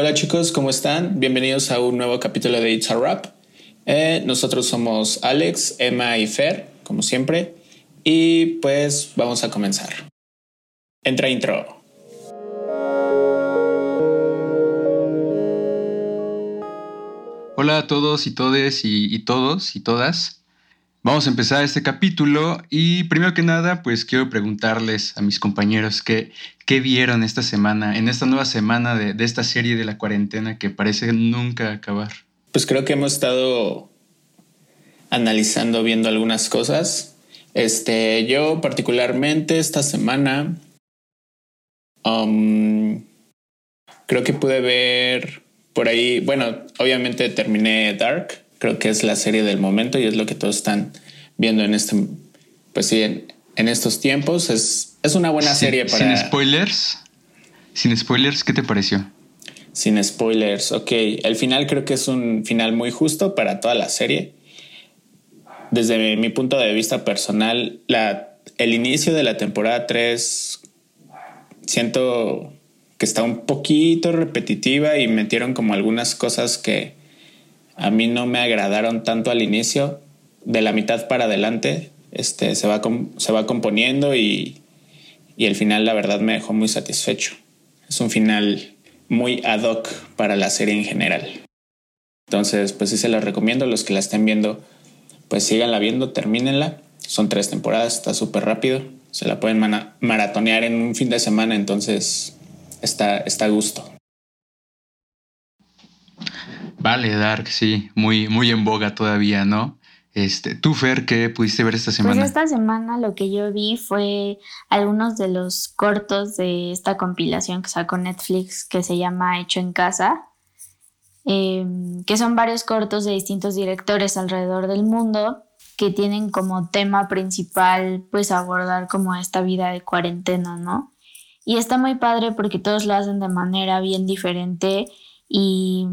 Hola chicos, ¿cómo están? Bienvenidos a un nuevo capítulo de It's a Rap. Eh, nosotros somos Alex, Emma y Fer, como siempre, y pues vamos a comenzar. Entra intro. Hola a todos y todes y, todos y todas. Vamos a empezar este capítulo y primero que nada pues quiero preguntarles a mis compañeros qué, qué vieron esta semana, en esta nueva semana de, de esta serie de la cuarentena que parece nunca acabar. Pues creo que hemos estado analizando, viendo algunas cosas. Este, yo particularmente esta semana um, creo que pude ver por ahí, bueno, obviamente terminé Dark, creo que es la serie del momento y es lo que todos están viendo en este, pues sí, en, estos tiempos. Es, es una buena serie para... Sin spoilers, sin spoilers, ¿qué te pareció? Sin spoilers, ok. El final creo que es un final muy justo para toda la serie. Desde mi, punto de vista personal, la, el inicio de la temporada 3 siento que está un poquito repetitiva y metieron como algunas cosas que a mí no me agradaron tanto al inicio. De la mitad para adelante este, se, va se va componiendo y, y el final la verdad me dejó muy satisfecho. Es un final muy ad hoc para la serie en general. Entonces, pues sí se la recomiendo. Los que la estén viendo, pues síganla viendo, termínenla. Son tres temporadas, está súper rápido. Se la pueden maratonear en un fin de semana, entonces está, está a gusto. Vale, Dark, sí, muy, muy en boga todavía, ¿no? Este, tú, Fer, ¿qué pudiste ver esta pues semana? Pues esta semana lo que yo vi fue algunos de los cortos de esta compilación que sacó Netflix que se llama Hecho en Casa, em, que son varios cortos de distintos directores alrededor del mundo que tienen como tema principal pues abordar como esta vida de cuarentena, ¿no? Y está muy padre porque todos lo hacen de manera bien diferente y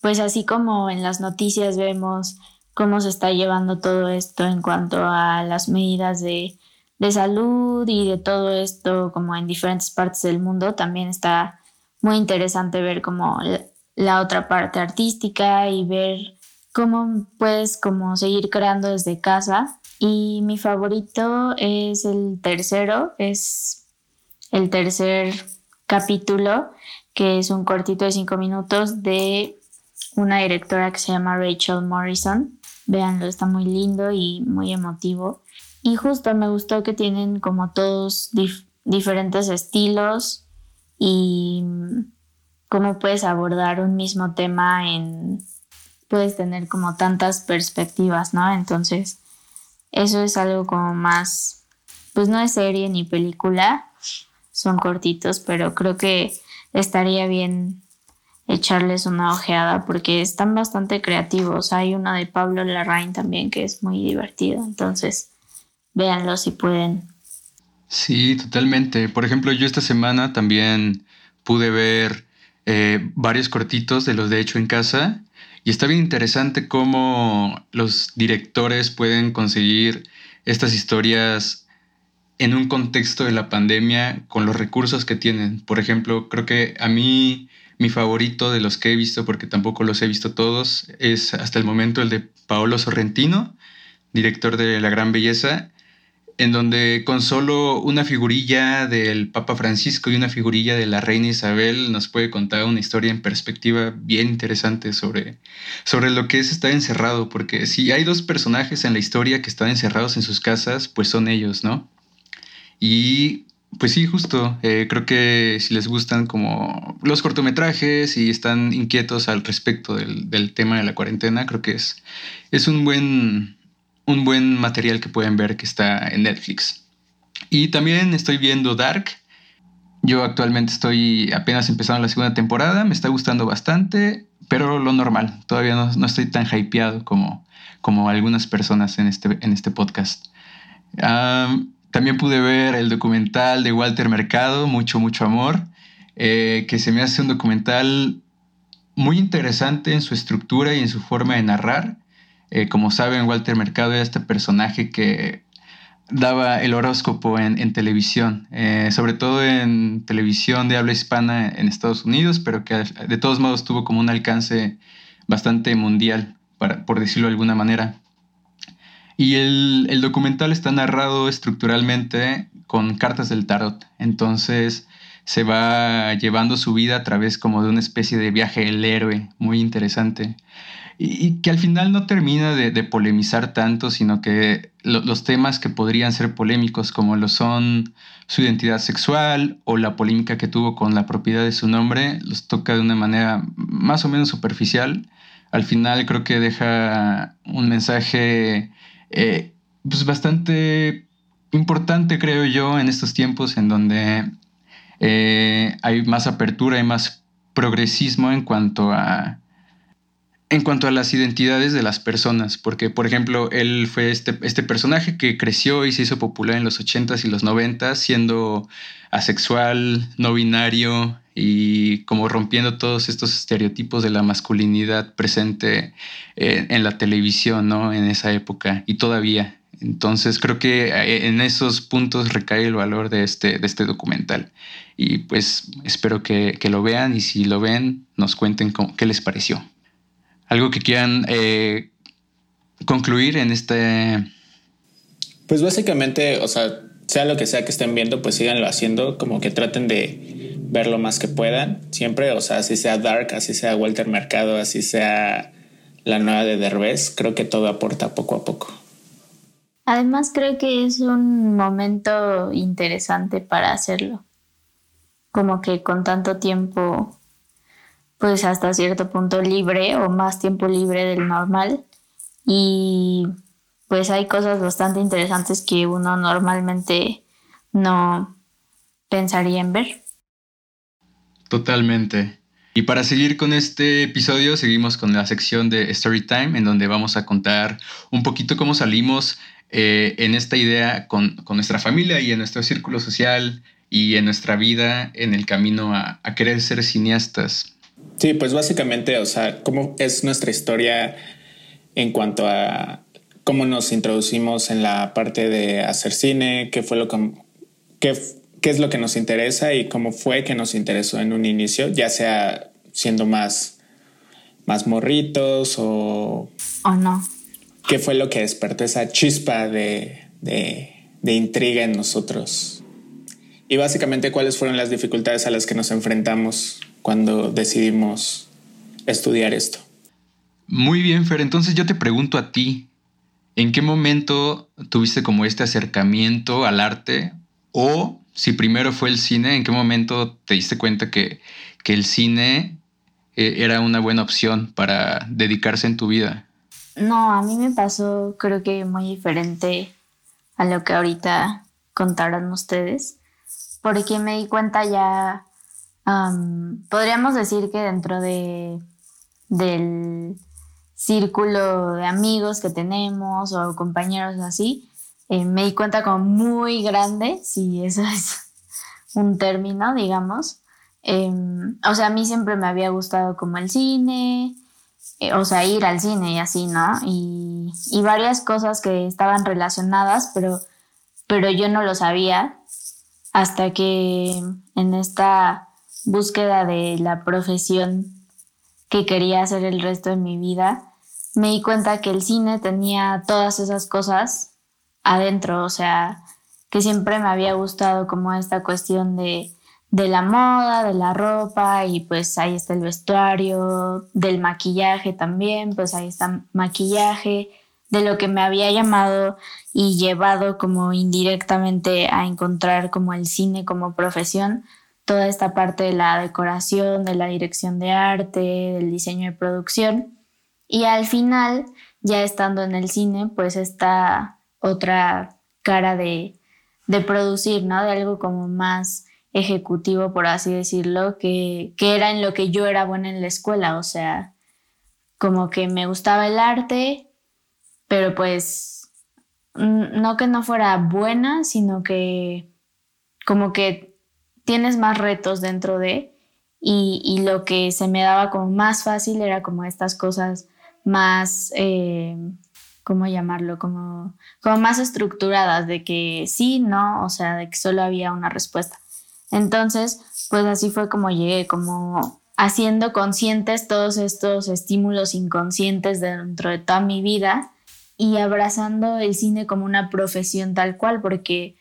pues así como en las noticias vemos cómo se está llevando todo esto en cuanto a las medidas de, salud y de todo esto como en diferentes partes del mundo, también está muy interesante ver como la otra parte artística y ver cómo puedes como seguir creando desde casa. Y mi favorito es el tercero, es el tercer capítulo, que es un cortito de cinco minutos de una directora que se llama Rachel Morrison. Véanlo, está muy lindo y muy emotivo. Y justo me gustó que tienen como todos diferentes estilos y cómo puedes abordar un mismo tema en... Puedes tener como tantas perspectivas, ¿no? Entonces, eso es algo como más, pues no es serie ni película, son cortitos, pero creo que estaría bien echarles una ojeada porque están bastante creativos. Hay una de Pablo Larraín también que es muy divertido, entonces véanlo si pueden. Sí, totalmente. Por ejemplo, yo esta semana también pude ver eh, varios cortitos de los de hecho en casa y está bien interesante cómo los directores pueden conseguir estas historias en un contexto de la pandemia con los recursos que tienen. Por ejemplo, creo que a mí mi favorito de los que he visto, porque tampoco los he visto todos, es hasta el momento el de Paolo Sorrentino, director de La Gran Belleza, en donde con solo una figurilla del Papa Francisco y una figurilla de la Reina Isabel nos puede contar una historia en perspectiva bien interesante sobre, sobre lo que es estar encerrado, porque si hay dos personajes en la historia que están encerrados en sus casas, pues son ellos, ¿no? Y pues sí, justo, eh, creo que si les gustan como los cortometrajes y están inquietos al respecto del, tema de la cuarentena, creo que es, es un, buen, un buen material que pueden ver que está en Netflix. Y también estoy viendo Dark. Yo actualmente estoy apenas empezando la segunda temporada, me está gustando bastante, pero lo normal, todavía no, estoy tan hypeado como, como algunas personas en este, en este podcast. También pude ver el documental de Walter Mercado, Mucho, mucho amor, eh, que se me hace un documental muy interesante en su estructura y en su forma de narrar. Eh, como saben, Walter Mercado es este personaje que daba el horóscopo en, televisión, eh, sobre todo en televisión de habla hispana en Estados Unidos, pero que de todos modos tuvo como un alcance bastante mundial, por decirlo de alguna manera. Y el, el, documental está narrado estructuralmente con cartas del tarot, entonces se va llevando su vida a través como de una especie de viaje del héroe, muy interesante y, que al final no termina de, polemizar tanto, sino que los temas que podrían ser polémicos, como lo son su identidad sexual o la polémica que tuvo con la propiedad de su nombre, los toca de una manera más o menos superficial. Al final creo que deja un mensaje eh, pues bastante importante, creo yo, en estos tiempos en donde eh, hay más apertura y más progresismo en cuanto a en cuanto a las identidades de las personas, porque por ejemplo, él fue este, este personaje que creció y se hizo popular en los 80s y los 90s, siendo asexual, no binario y como rompiendo todos estos estereotipos de la masculinidad presente eh, en la televisión, ¿no? En esa época y todavía. Entonces creo que eh, en esos puntos recae el valor de este, de este documental. Y pues espero que, que lo vean y si lo ven, nos cuenten cómo, qué les pareció algo que quieran eh, concluir en este... Pues básicamente, o sea, sea lo que sea que estén viendo, pues síganlo haciendo, como que traten de ver lo más que puedan, siempre, o sea, así sea Dark, así sea Walter Mercado, así sea la nueva de Derbez, creo que todo aporta poco a poco. Además creo que es un momento interesante para hacerlo, como que con tanto tiempo pues hasta cierto punto libre o más tiempo libre del normal y pues hay cosas bastante interesantes que uno normalmente no pensaría en ver. Totalmente. Y para seguir con este episodio, seguimos con la sección de Story Time, en donde vamos a contar un poquito cómo salimos eh, en esta idea con, nuestra familia y en nuestro círculo social y en nuestra vida en el camino a querer ser cineastas. Sí, pues básicamente, o sea, cómo es nuestra historia en cuanto a cómo nos introducimos en la parte de hacer cine, qué fue lo que, qué, qué es lo que nos interesa y cómo fue que nos interesó en un inicio, ya sea siendo más, más morritos o... O no. ¿Qué fue lo que despertó esa chispa de, de, de intriga en nosotros? Y básicamente cuáles fueron las dificultades a las que nos enfrentamos cuando decidimos estudiar esto. Muy bien, Fer. Entonces yo te pregunto a ti, ¿en qué momento tuviste como este acercamiento al arte? O si primero fue el cine, ¿en qué momento te diste cuenta que, que el cine eh, era una buena opción para dedicarse en tu vida? No, a mí me pasó creo que muy diferente a lo que ahorita contaron ustedes, porque me di cuenta ya podríamos decir que dentro de, del círculo de amigos que tenemos o compañeros así, eh, me di cuenta como muy grande, si eso es un término, digamos. Em, o sea, a mí siempre me había gustado como el cine, eh, o sea, ir al cine y así, ¿no? Y, y, varias cosas que estaban relacionadas, pero, pero yo no lo sabía hasta que en esta búsqueda de la profesión que quería hacer el resto de mi vida, me di cuenta que el cine tenía todas esas cosas adentro, o sea, que siempre me había gustado como esta cuestión de, de la moda, de la ropa y pues ahí está el vestuario, del maquillaje también, pues ahí está maquillaje, de lo que me había llamado y llevado como indirectamente a encontrar como el cine como profesión, toda esta parte de la decoración, de la dirección de arte, del diseño de producción. Y al final, ya estando en el cine, pues esta otra cara de, de producir, ¿no? De algo como más ejecutivo, por así decirlo, que, que era en lo que yo era buena en la escuela, o sea, como que me gustaba el arte, pero pues no que no fuera buena, sino que como que tienes más retos dentro de y, lo que se me daba como más fácil era como estas cosas más, eh, ¿cómo llamarlo? Como, como más estructuradas, de que sí, no, o sea, de que solo había una respuesta. Entonces, pues así fue como llegué, como haciendo conscientes todos estos estímulos inconscientes dentro de toda mi vida y abrazando el cine como una profesión tal cual, porque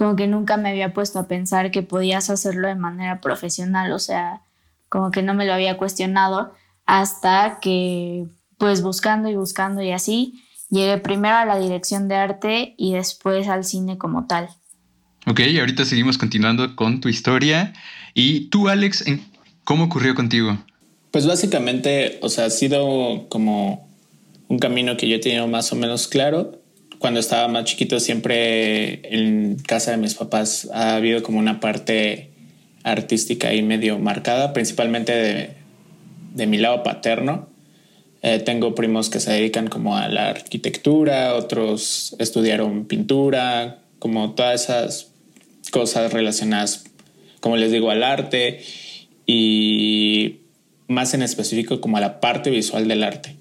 como que nunca me había puesto a pensar que podías hacerlo de manera profesional, o sea, como que no me lo había cuestionado hasta que pues buscando y buscando y así, llegué primero a la dirección de arte y después al cine como tal. Ok, ahorita seguimos continuando con tu historia. ¿Y tú, Alex, cómo ocurrió contigo? Pues básicamente, o sea, ha sido como un camino que yo he tenido más o menos claro. Cuando estaba más chiquito, siempre en casa de mis papás ha habido como una parte artística ahí medio marcada, principalmente de, mi lado paterno. Eh, tengo primos que se dedican como a la arquitectura, otros estudiaron pintura, como todas esas cosas relacionadas, como les digo, al arte y más en específico como a la parte visual del arte.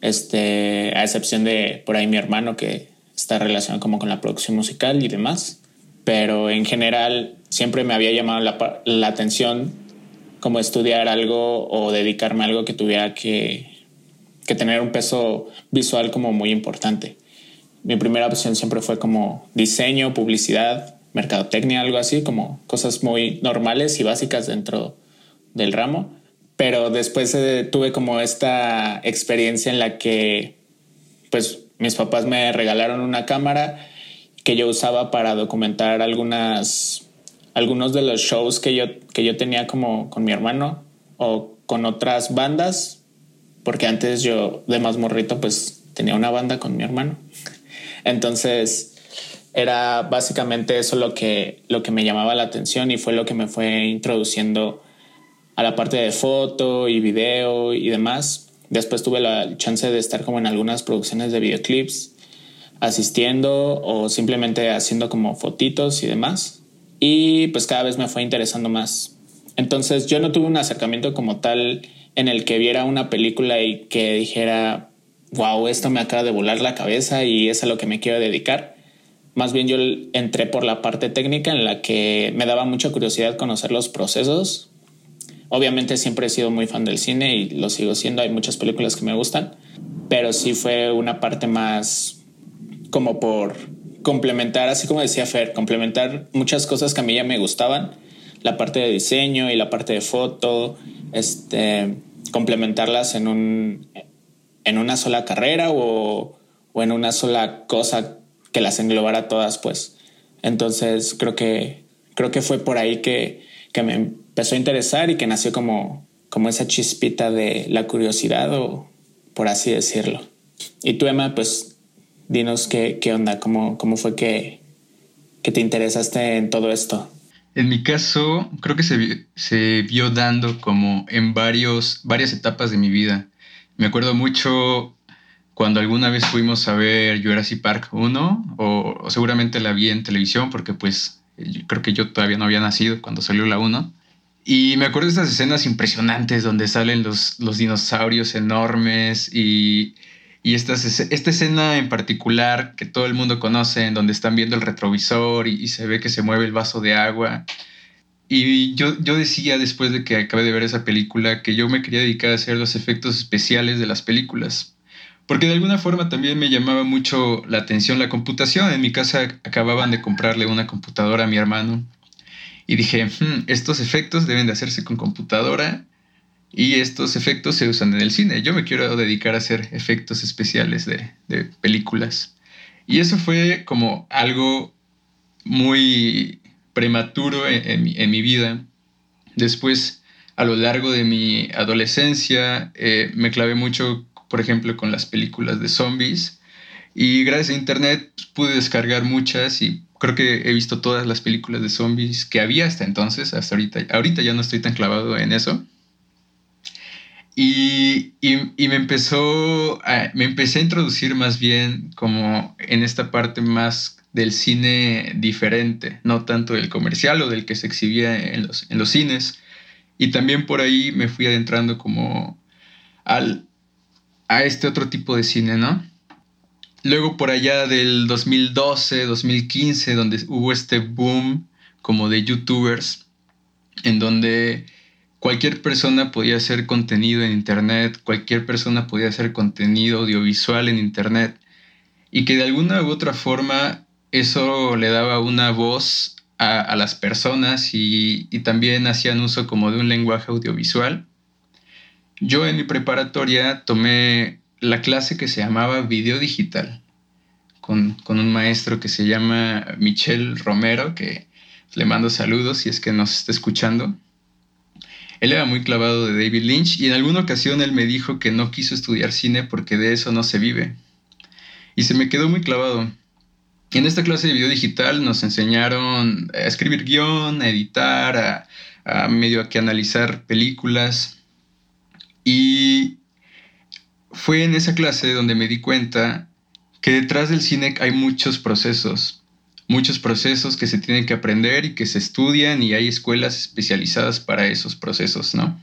Este, a excepción de por ahí mi hermano que está relacionado como con la producción musical y demás. Pero en general siempre me había llamado la, la atención como estudiar algo o dedicarme a algo que tuviera que, que tener un peso visual como muy importante. Mi primera opción siempre fue como diseño, publicidad, mercadotecnia, algo así, como cosas muy normales y básicas dentro del ramo. Pero después eh, tuve como esta experiencia en la que, pues, mis papás me regalaron una cámara que yo usaba para documentar algunas, algunos de los shows que yo, que yo tenía como con mi hermano o con otras bandas, porque antes yo de más morrito pues tenía una banda con mi hermano. Entonces, era básicamente eso lo que, lo que me llamaba la atención y fue lo que me fue introduciendo a la parte de foto y video y demás. Después tuve la chance de estar como en algunas producciones de videoclips, asistiendo o simplemente haciendo como fotitos y demás. Y pues cada vez me fue interesando más. Entonces yo no tuve un acercamiento como tal en el que viera una película y que dijera, wow, esto me acaba de volar la cabeza y es a lo que me quiero dedicar más bien yo entré por la parte técnica en la que me daba mucha curiosidad conocer los procesos. Obviamente siempre he sido muy fan del cine y lo sigo siendo, hay muchas películas que me gustan, pero sí fue una parte más como por complementar, así como decía Fer, complementar muchas cosas que a mí ya me gustaban, la parte de diseño y la parte de foto, este, complementarlas en, un, en una sola carrera o, o en una sola cosa que las englobara todas, pues. Entonces creo que, creo que fue por ahí que, que me empezó a interesar y que nació como, como esa chispita de la curiosidad o por así decirlo. Y tú, Emma, pues dinos qué, qué onda, cómo, cómo fue que, que te interesaste en todo esto. En mi caso, creo que se, se, vio dando como en varios, varias etapas de mi vida. Me acuerdo mucho cuando alguna vez fuimos a ver Jurassic Park 1, o, seguramente la vi en televisión, porque pues creo que yo todavía no había nacido cuando salió la 1. Y me acuerdo de estas escenas impresionantes donde salen los, los dinosaurios enormes y, y esta, esta escena en particular que todo el mundo conoce, en donde están viendo el retrovisor y, y se ve que se mueve el vaso de agua. Y yo, yo decía después de que acabé de ver esa película que yo me quería dedicar a hacer los efectos especiales de las películas, porque de alguna forma también me llamaba mucho la atención la computación. En mi casa acababan de comprarle una computadora a mi hermano y dije, hmm, estos efectos deben de hacerse con computadora y estos efectos se usan en el cine. Yo me quiero dedicar a hacer efectos especiales de, de películas. Y eso fue como algo muy prematuro en, en, mi, vida. Después, a lo largo de mi adolescencia, eh, me clavé mucho por ejemplo, con las películas de zombies. Y gracias a Internet pues, pude descargar muchas y creo que he visto todas las películas de zombies que había hasta entonces, hasta ahorita. Ahorita ya no estoy tan clavado en eso. Y, y, me empezó, me empecé a introducir más bien como en esta parte más del cine diferente, no tanto del comercial o del que se exhibía en los, en los cines. Y también por ahí me fui adentrando como al, a este otro tipo de cine, ¿no? Luego por allá del 2012, 2015, donde hubo este boom como de youtubers, en donde cualquier persona podía hacer contenido en Internet, cualquier persona podía hacer contenido audiovisual en Internet, y que de alguna u otra forma eso le daba una voz a, las personas y, y, también hacían uso como de un lenguaje audiovisual. Yo en mi preparatoria tomé la clase que se llamaba Video Digital con, con un maestro que se llama Michel Romero, que le mando saludos si es que nos está escuchando. Él era muy clavado de David Lynch y en alguna ocasión él me dijo que no quiso estudiar cine porque de eso no se vive. Y se me quedó muy clavado. En esta clase de video digital nos enseñaron a escribir guion, a editar, a, medio a que analizar películas. Y fue en esa clase donde me di cuenta que detrás del cine hay muchos procesos, muchos procesos que se tienen que aprender y que se estudian y hay escuelas especializadas para esos procesos, ¿no?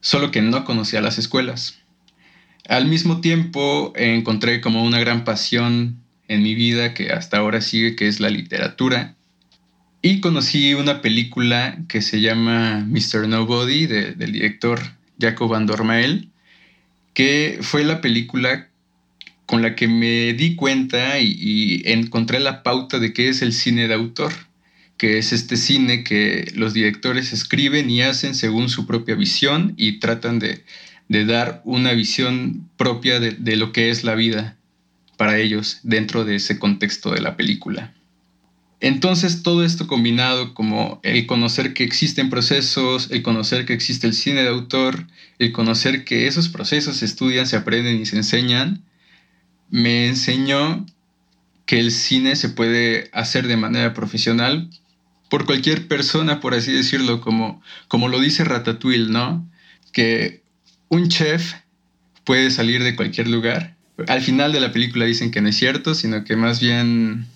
Solo que no conocía las escuelas. Al mismo tiempo encontré como una gran pasión en mi vida que hasta ahora sigue, que es la literatura. Y conocí una película que se llama Mr. Nobody del director Jacob Van Dormael, que fue la película con la que me di cuenta y, encontré la pauta de qué es el cine de autor, que es este cine que los directores escriben y hacen según su propia visión y tratan de, de dar una visión propia de, de, lo que es la vida para ellos dentro de ese contexto de la película. Entonces todo esto combinado como el conocer que existen procesos, el conocer que existe el cine de autor, el conocer que esos procesos se estudian, se aprenden y se enseñan, me enseñó que el cine se puede hacer de manera profesional por cualquier persona, por así decirlo, como, como lo dice Ratatouille, ¿no? Que un chef puede salir de cualquier lugar al final de la película dicen que no es cierto, sino que más bien...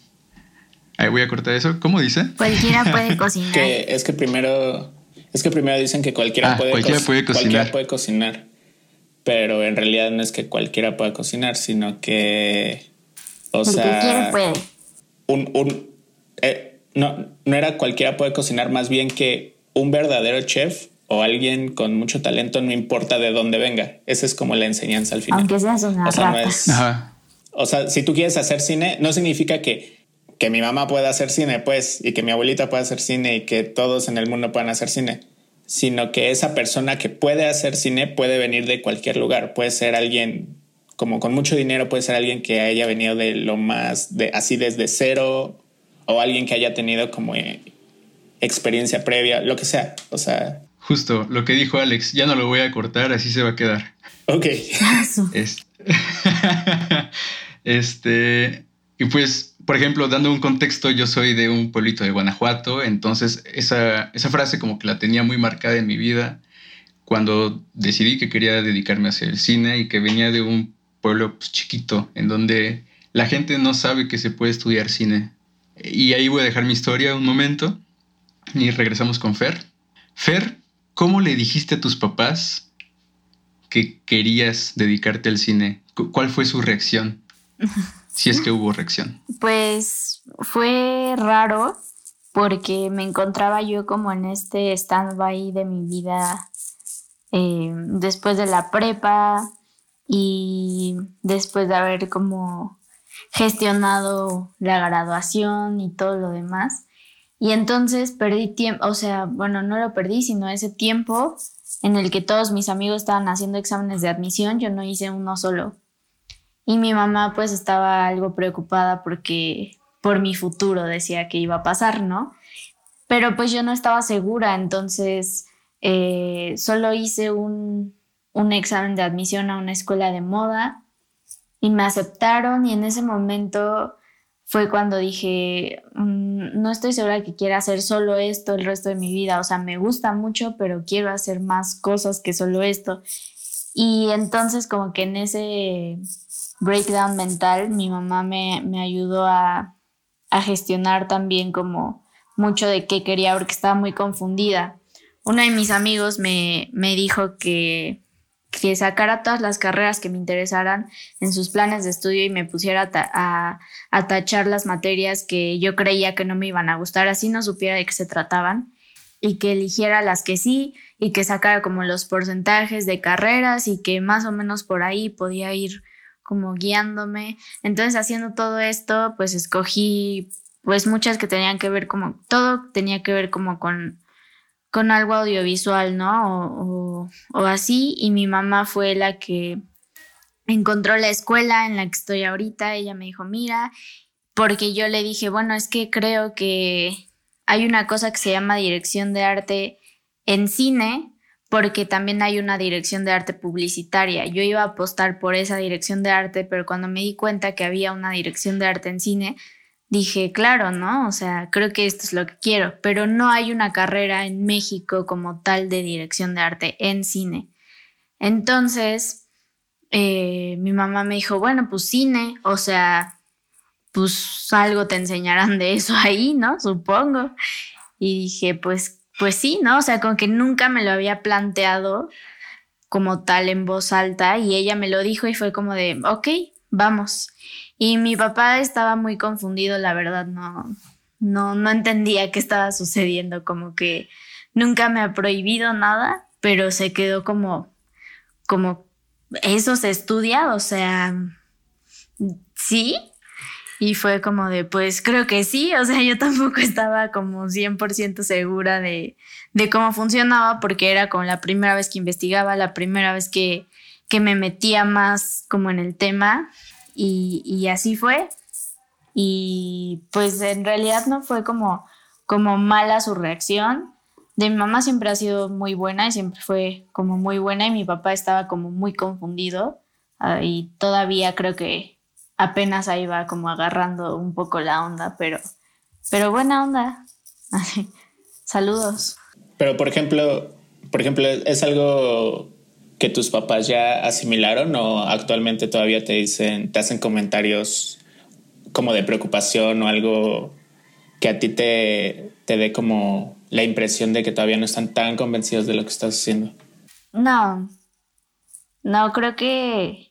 Ahí voy a cortar eso. ¿Cómo dice? Cualquiera puede cocinar. que es que primero... Es que primero dicen que cualquiera, ah, puede, cualquiera puede cocinar. Cualquiera puede cocinar. Pero en realidad no es que cualquiera pueda cocinar, sino que... O sea... Cualquiera puede. Un, un, eh, no, no era cualquiera puede cocinar, más bien que un verdadero chef o alguien con mucho talento, no importa de dónde venga. Esa es como la enseñanza al final. Aunque seas una o sea, rata. O sea, si tú quieres hacer cine, no significa que, que mi mamá pueda hacer cine, pues, y que mi abuelita pueda hacer cine y que todos en el mundo puedan hacer cine, sino que esa persona que puede hacer cine puede venir de cualquier lugar. Puede ser alguien como con mucho dinero, puede ser alguien que haya venido de lo más, de así desde cero, o alguien que haya tenido como eh, experiencia previa, lo que sea. O sea, Justo lo que dijo Alex, ya no lo voy a cortar, así se va a quedar. Ok. Este, este, y pues, por ejemplo, dando un contexto, yo soy de un pueblito de Guanajuato, entonces esa, esa frase como que la tenía muy marcada en mi vida cuando decidí que quería dedicarme a hacer el cine y que venía de un pueblo pues, chiquito en donde la gente no sabe que se puede estudiar cine. Y ahí voy a dejar mi historia un momento y regresamos con Fer. Fer ¿Cómo le dijiste a tus papás que querías dedicarte al cine? ¿Cuál fue su reacción? si es que hubo reacción. Pues fue raro porque me encontraba yo como en este stand-by de mi vida eh, después de la prepa y después de haber como gestionado la graduación y todo lo demás. Y entonces perdí tiempo, o sea, bueno, no lo perdí, sino ese tiempo en el que todos mis amigos estaban haciendo exámenes de admisión, yo no hice uno solo. Y mi mamá pues estaba algo preocupada porque por mi futuro decía que iba a pasar, ¿no? Pero pues yo no estaba segura, entonces eh, solo hice un, un examen de admisión a una escuela de moda y me aceptaron y en ese momento fue cuando dije, mm, no estoy segura que quiera hacer solo esto el resto de mi vida, o sea, me gusta mucho, pero quiero hacer más cosas que solo esto. Y entonces como que en ese breakdown mental mi mamá me, me ayudó a, a, gestionar también como mucho de qué quería porque estaba muy confundida. Uno de mis amigos me, me dijo que que sacara todas las carreras que me interesaran en sus planes de estudio y me pusiera a, a, tachar las materias que yo creía que no me iban a gustar, así no supiera de qué se trataban y que eligiera las que sí y que sacara como los porcentajes de carreras y que más o menos por ahí podía ir como guiándome. Entonces haciendo todo esto, pues escogí pues muchas que tenían que ver como, todo tenía que ver como con, con algo audiovisual, ¿no? O, o, así. Y mi mamá fue la que encontró la escuela en la que estoy ahorita. Ella me dijo, mira, porque yo le dije, bueno, es que creo que hay una cosa que se llama dirección de arte en cine, porque también hay una dirección de arte publicitaria. Yo iba a apostar por esa dirección de arte, pero cuando me di cuenta que había una dirección de arte en cine, dije, claro, ¿no? O sea, creo que esto es lo que quiero, pero no hay una carrera en México como tal de dirección de arte en cine. Entonces, eh, mi mamá me dijo, bueno, pues cine, o sea, pues algo te enseñarán de eso ahí, ¿no? Supongo. Y dije, pues, pues sí, ¿no? O sea, como que nunca me lo había planteado como tal en voz alta y ella me lo dijo y fue como de, ok, vamos. Y mi papá estaba muy confundido, la verdad, no, no, no entendía qué estaba sucediendo, como que nunca me ha prohibido nada, pero se quedó como, como, eso se estudia, o sea, sí. Y fue como de, pues creo que sí, o sea, yo tampoco estaba como 100% segura de, de cómo funcionaba porque era como la primera vez que investigaba, la primera vez que, que me metía más como en el tema y, así fue. Y pues en realidad no fue como, como mala su reacción. De mi mamá siempre ha sido muy buena y siempre fue como muy buena y mi papá estaba como muy confundido ah, y todavía creo que apenas ahí va como agarrando un poco la onda, pero, pero buena onda. Saludos. Pero por ejemplo, por ejemplo, es algo que tus papás ya asimilaron o actualmente todavía te dicen, te hacen comentarios como de preocupación o algo que a ti te, te dé como la impresión de que todavía no están tan convencidos de lo que estás haciendo? No, no, creo que,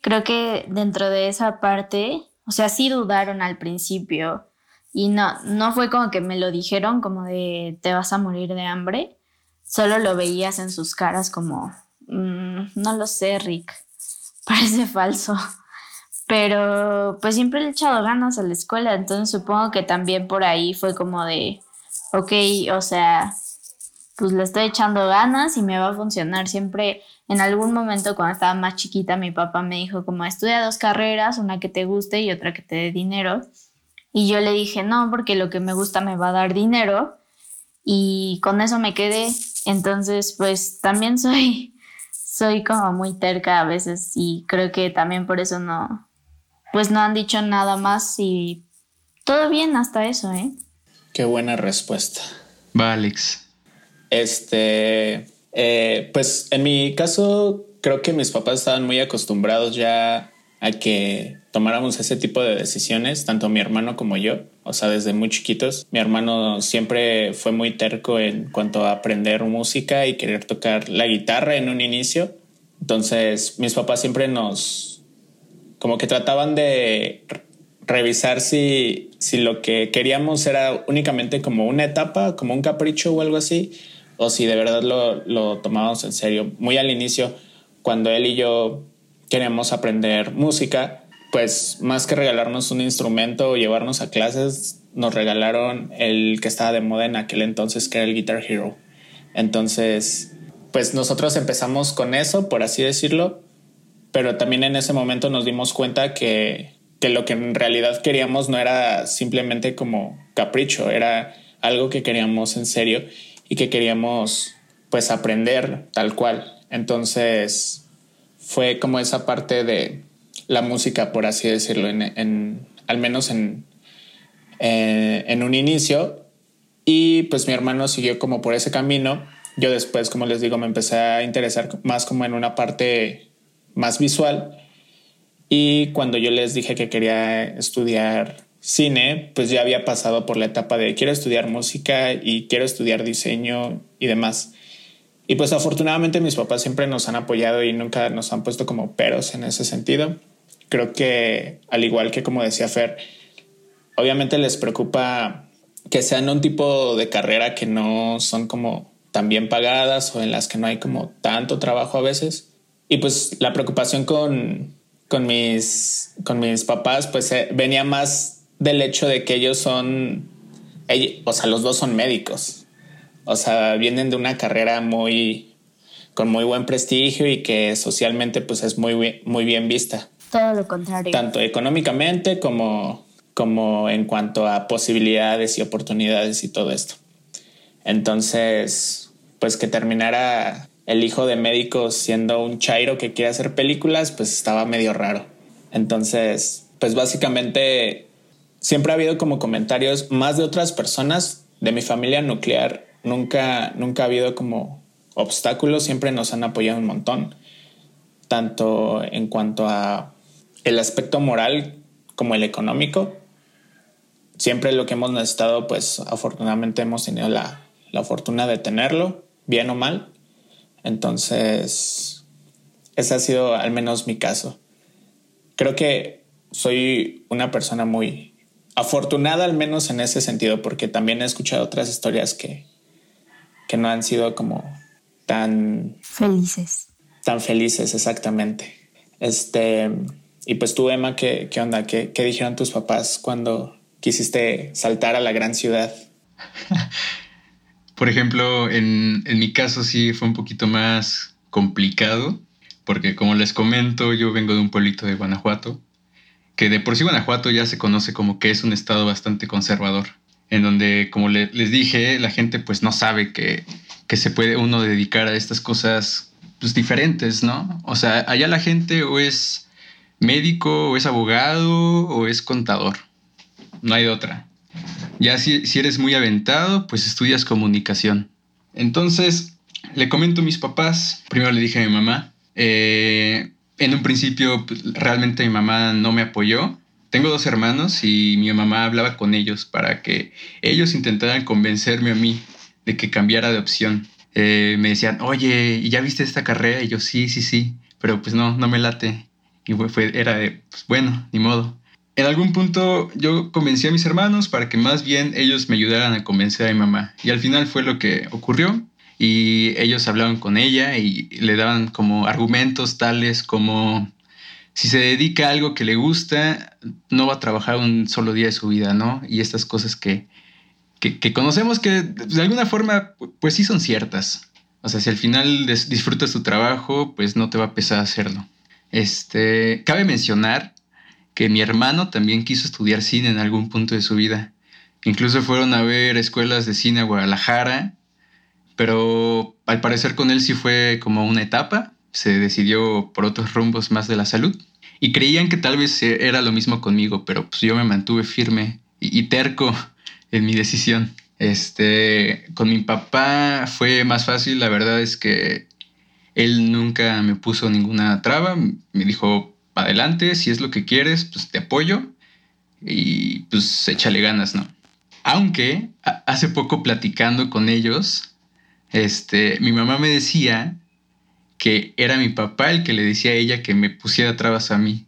creo que dentro de esa parte, o sea, sí dudaron al principio y no, no fue como que me lo dijeron como de te vas a morir de hambre, solo lo veías en sus caras como Mm, no lo sé, Rick. Parece falso. Pero pues siempre he echado ganas a la escuela, entonces supongo que también por ahí fue como de, ok, o sea, pues le estoy echando ganas y me va a funcionar. Siempre en algún momento cuando estaba más chiquita mi papá me dijo como estudia dos carreras, una que te guste y otra que te dé dinero. Y yo le dije no, porque lo que me gusta me va a dar dinero y con eso me quedé. Entonces pues también soy soy como muy terca a veces y creo que también por eso no, pues no han dicho nada más y todo bien hasta eso, ¿eh? Qué buena respuesta. Va, Alex. Este, eh, pues en mi caso creo que mis papás estaban muy acostumbrados ya a que tomáramos ese tipo de decisiones, tanto mi hermano como yo, o sea, desde muy chiquitos. Mi hermano siempre fue muy terco en cuanto a aprender música y querer tocar la guitarra en un inicio. Entonces, mis papás siempre nos, como que trataban de revisar si, si lo que queríamos era únicamente como una etapa, como un capricho o algo así, o si de verdad lo, lo tomábamos en serio. Muy al inicio, cuando él y yo queríamos aprender música, pues más que regalarnos un instrumento o llevarnos a clases, nos regalaron el que estaba de moda en aquel entonces, que era el Guitar Hero. Entonces, pues nosotros empezamos con eso, por así decirlo, pero también en ese momento nos dimos cuenta que, que lo que en realidad queríamos no era simplemente como capricho, era algo que queríamos en serio y que queríamos pues aprender tal cual. Entonces fue como esa parte de, la música, por así decirlo, en, al menos en, eh, en un inicio. Y pues mi hermano siguió como por ese camino. Yo después, como les digo, me empecé a interesar más como en una parte más visual. Y cuando yo les dije que quería estudiar cine, pues ya había pasado por la etapa de quiero estudiar música y quiero estudiar diseño y demás. Y pues afortunadamente mis papás siempre nos han apoyado y nunca nos han puesto como peros en ese sentido. Creo que al igual que como decía Fer, obviamente les preocupa que sean un tipo de carrera que no son como tan bien pagadas o en las que no hay como tanto trabajo a veces. Y pues la preocupación con, con, mis, con mis papás pues eh, venía más del hecho de que ellos son, o sea, los dos son médicos. O sea, vienen de una carrera muy con muy buen prestigio y que socialmente pues es muy, muy bien vista. Todo lo contrario. Tanto económicamente como, como en cuanto a posibilidades y oportunidades y todo esto. Entonces, pues que terminara el hijo de médico siendo un chairo que quiere hacer películas, pues estaba medio raro. Entonces, pues básicamente siempre ha habido como comentarios más de otras personas de mi familia nuclear Nunca, nunca ha habido como obstáculos, siempre nos han apoyado un montón, tanto en cuanto a el aspecto moral como el económico. Siempre lo que hemos necesitado, pues afortunadamente hemos tenido la, la fortuna de tenerlo, bien o mal. Entonces, ese ha sido al menos mi caso. Creo que soy una persona muy afortunada al menos en ese sentido, porque también he escuchado otras historias que, que no han sido como tan felices. Tan felices, exactamente. Este, y pues tú, Emma, ¿qué, qué onda? ¿Qué, ¿Qué, dijeron tus papás cuando quisiste saltar a la gran ciudad? Por ejemplo, en, en mi caso sí fue un poquito más complicado, porque como les comento, yo vengo de un pueblito de Guanajuato, que de por sí Guanajuato ya se conoce como que es un estado bastante conservador en donde, como les dije, la gente pues no sabe que, se puede uno dedicar a estas cosas pues, diferentes, ¿no? O sea, allá la gente o es médico, o es abogado, o es contador. No hay otra. Ya si, si eres muy aventado, pues estudias comunicación. Entonces, le comento a mis papás, primero le dije a mi mamá, eh, en un principio pues, realmente mi mamá no me apoyó, tengo dos hermanos y mi mamá hablaba con ellos para que ellos intentaran convencerme a mí de que cambiara de opción. Eh, me decían, oye, ¿ya viste esta carrera? Y yo, sí, sí, sí, pero pues no, no me late. Y fue, era de, pues bueno, ni modo. En algún punto yo convencí a mis hermanos para que más bien ellos me ayudaran a convencer a mi mamá. Y al final fue lo que ocurrió. Y ellos hablaban con ella y le daban como argumentos tales como si se dedica a algo que le gusta, no va a trabajar un solo día de su vida, ¿no? Y estas cosas que, que, conocemos que de alguna forma, pues sí son ciertas. O sea, si al final disfrutas tu trabajo, pues no te va a pesar hacerlo. Este, cabe mencionar que mi hermano también quiso estudiar cine en algún punto de su vida. Incluso fueron a ver escuelas de cine a Guadalajara, pero al parecer con él sí fue como una etapa se decidió por otros rumbos más de la salud. Y creían que tal vez era lo mismo conmigo, pero pues yo me mantuve firme y, terco en mi decisión. Este, con mi papá fue más fácil, la verdad es que él nunca me puso ninguna traba, me dijo, adelante, si es lo que quieres, pues te apoyo y pues échale ganas, ¿no? Aunque hace poco platicando con ellos, este, mi mamá me decía que era mi papá el que le decía a ella que me pusiera trabas a mí.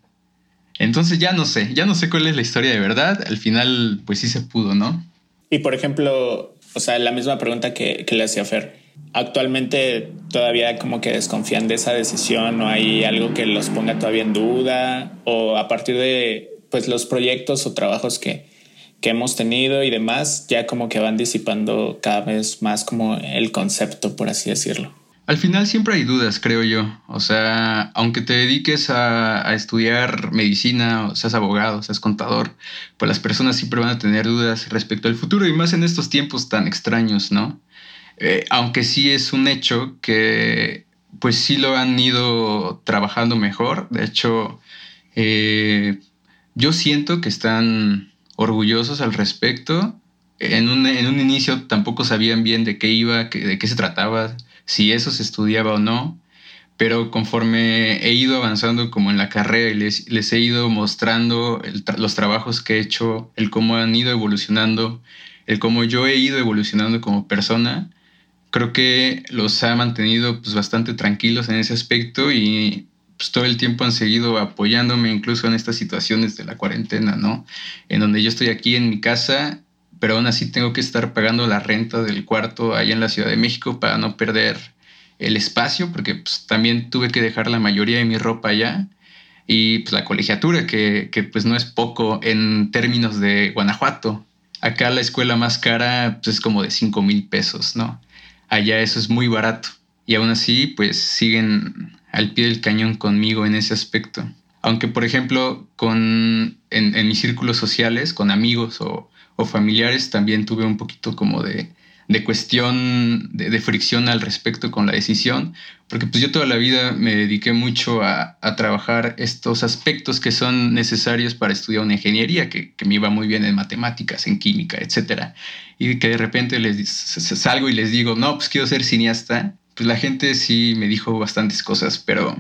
Entonces ya no sé, ya no sé cuál es la historia de verdad. Al final, pues sí se pudo, ¿no? Y por ejemplo, o sea, la misma pregunta que, le hacía Fer. Actualmente todavía como que desconfían de esa decisión o hay algo que los ponga todavía en duda o a partir de pues los proyectos o trabajos que, que hemos tenido y demás ya como que van disipando cada vez más como el concepto, por así decirlo. Al final siempre hay dudas, creo yo. O sea, aunque te dediques a, estudiar medicina, o seas abogado, seas contador, pues las personas siempre van a tener dudas respecto al futuro y más en estos tiempos tan extraños, ¿no? Eh, aunque sí es un hecho que pues sí lo han ido trabajando mejor. De hecho, eh, yo siento que están orgullosos al respecto. En un, en un inicio tampoco sabían bien de qué iba, de qué se trataba si eso se estudiaba o no, pero conforme he ido avanzando como en la carrera y les, he ido mostrando los trabajos que he hecho, el cómo han ido evolucionando, el cómo yo he ido evolucionando como persona, creo que los ha mantenido pues, bastante tranquilos en ese aspecto y pues, todo el tiempo han seguido apoyándome incluso en estas situaciones de la cuarentena, ¿no? En donde yo estoy aquí en mi casa, pero aún así tengo que estar pagando la renta del cuarto allá en la Ciudad de México para no perder el espacio, porque pues, también tuve que dejar la mayoría de mi ropa allá y pues, la colegiatura, que, que, pues no es poco en términos de Guanajuato. Acá la escuela más cara pues, es como de 5 mil pesos, ¿no? Allá eso es muy barato. Y aún así, pues siguen al pie del cañón conmigo en ese aspecto. Aunque, por ejemplo, con, en, en mis círculos sociales, con amigos o, o familiares, también tuve un poquito como de, de cuestión de, fricción al respecto con la decisión, porque pues yo toda la vida me dediqué mucho a, trabajar estos aspectos que son necesarios para estudiar una ingeniería, que, me iba muy bien en matemáticas, en química, etc. Y que de repente les salgo y les digo, no, pues quiero ser cineasta, pues la gente sí me dijo bastantes cosas, pero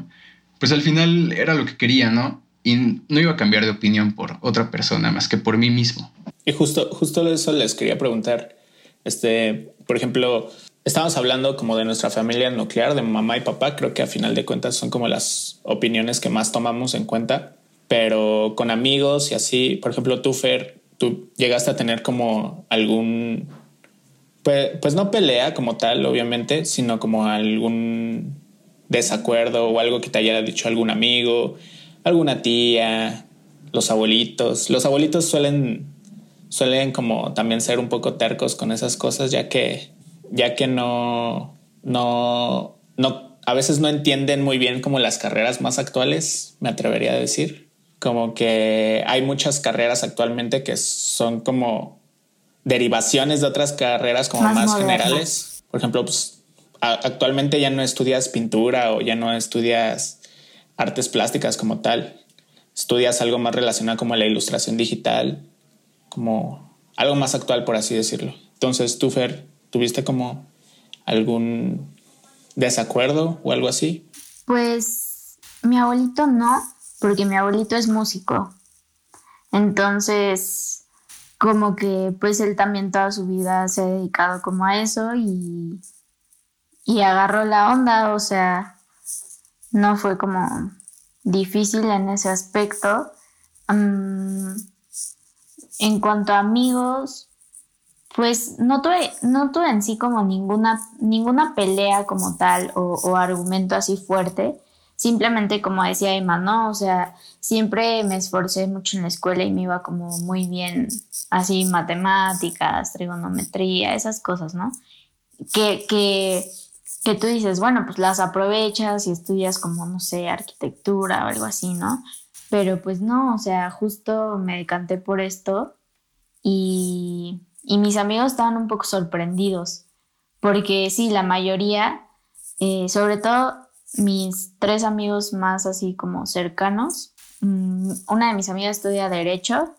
pues al final era lo que quería, ¿no? Y no iba a cambiar de opinión por otra persona más que por mí mismo. Y justo, justo eso les quería preguntar este, por ejemplo, estamos hablando como de nuestra familia nuclear, de mamá y papá. Creo que a final de cuentas son como las opiniones que más tomamos en cuenta. Pero con amigos y así, por ejemplo, tú, Fer, tú llegaste a tener como algún, pues, pues no pelea como tal, obviamente, sino como algún desacuerdo o algo que te haya dicho algún amigo, alguna tía, los abuelitos. Los abuelitos suelen suelen como también ser un poco tercos con esas cosas, ya que, ya que no, no, no, a veces no entienden muy bien como las carreras más actuales, me atrevería a decir. Como que hay muchas carreras actualmente que son como derivaciones de otras carreras como más, generales. Por ejemplo, pues, actualmente ya no estudias pintura o ya no estudias artes plásticas como tal. Estudias algo más relacionado como la ilustración digital como algo más actual, por así decirlo. Entonces, tú, Fer, ¿tuviste como algún desacuerdo o algo así? Pues mi abuelito no, porque mi abuelito es músico. Entonces, como que pues él también toda su vida se ha dedicado como a eso y, y agarró la onda, o sea, no fue como difícil en ese aspecto. Mm, en cuanto a amigos, pues no tuve, no tuve en sí como ninguna, ninguna pelea como tal o, argumento así fuerte. Simplemente como decía Emma, ¿no? O sea, siempre me esforcé mucho en la escuela y me iba como muy bien, así matemáticas, trigonometría, esas cosas, ¿no? Que, que, que tú dices, bueno, pues las aprovechas y estudias como, no sé, arquitectura o algo así, ¿no? Pero pues no, o sea, justo me decanté por esto y, mis amigos estaban un poco sorprendidos, porque sí, la mayoría, eh, sobre todo mis tres amigos más así como cercanos, mm, una de mis amigas estudia derecho,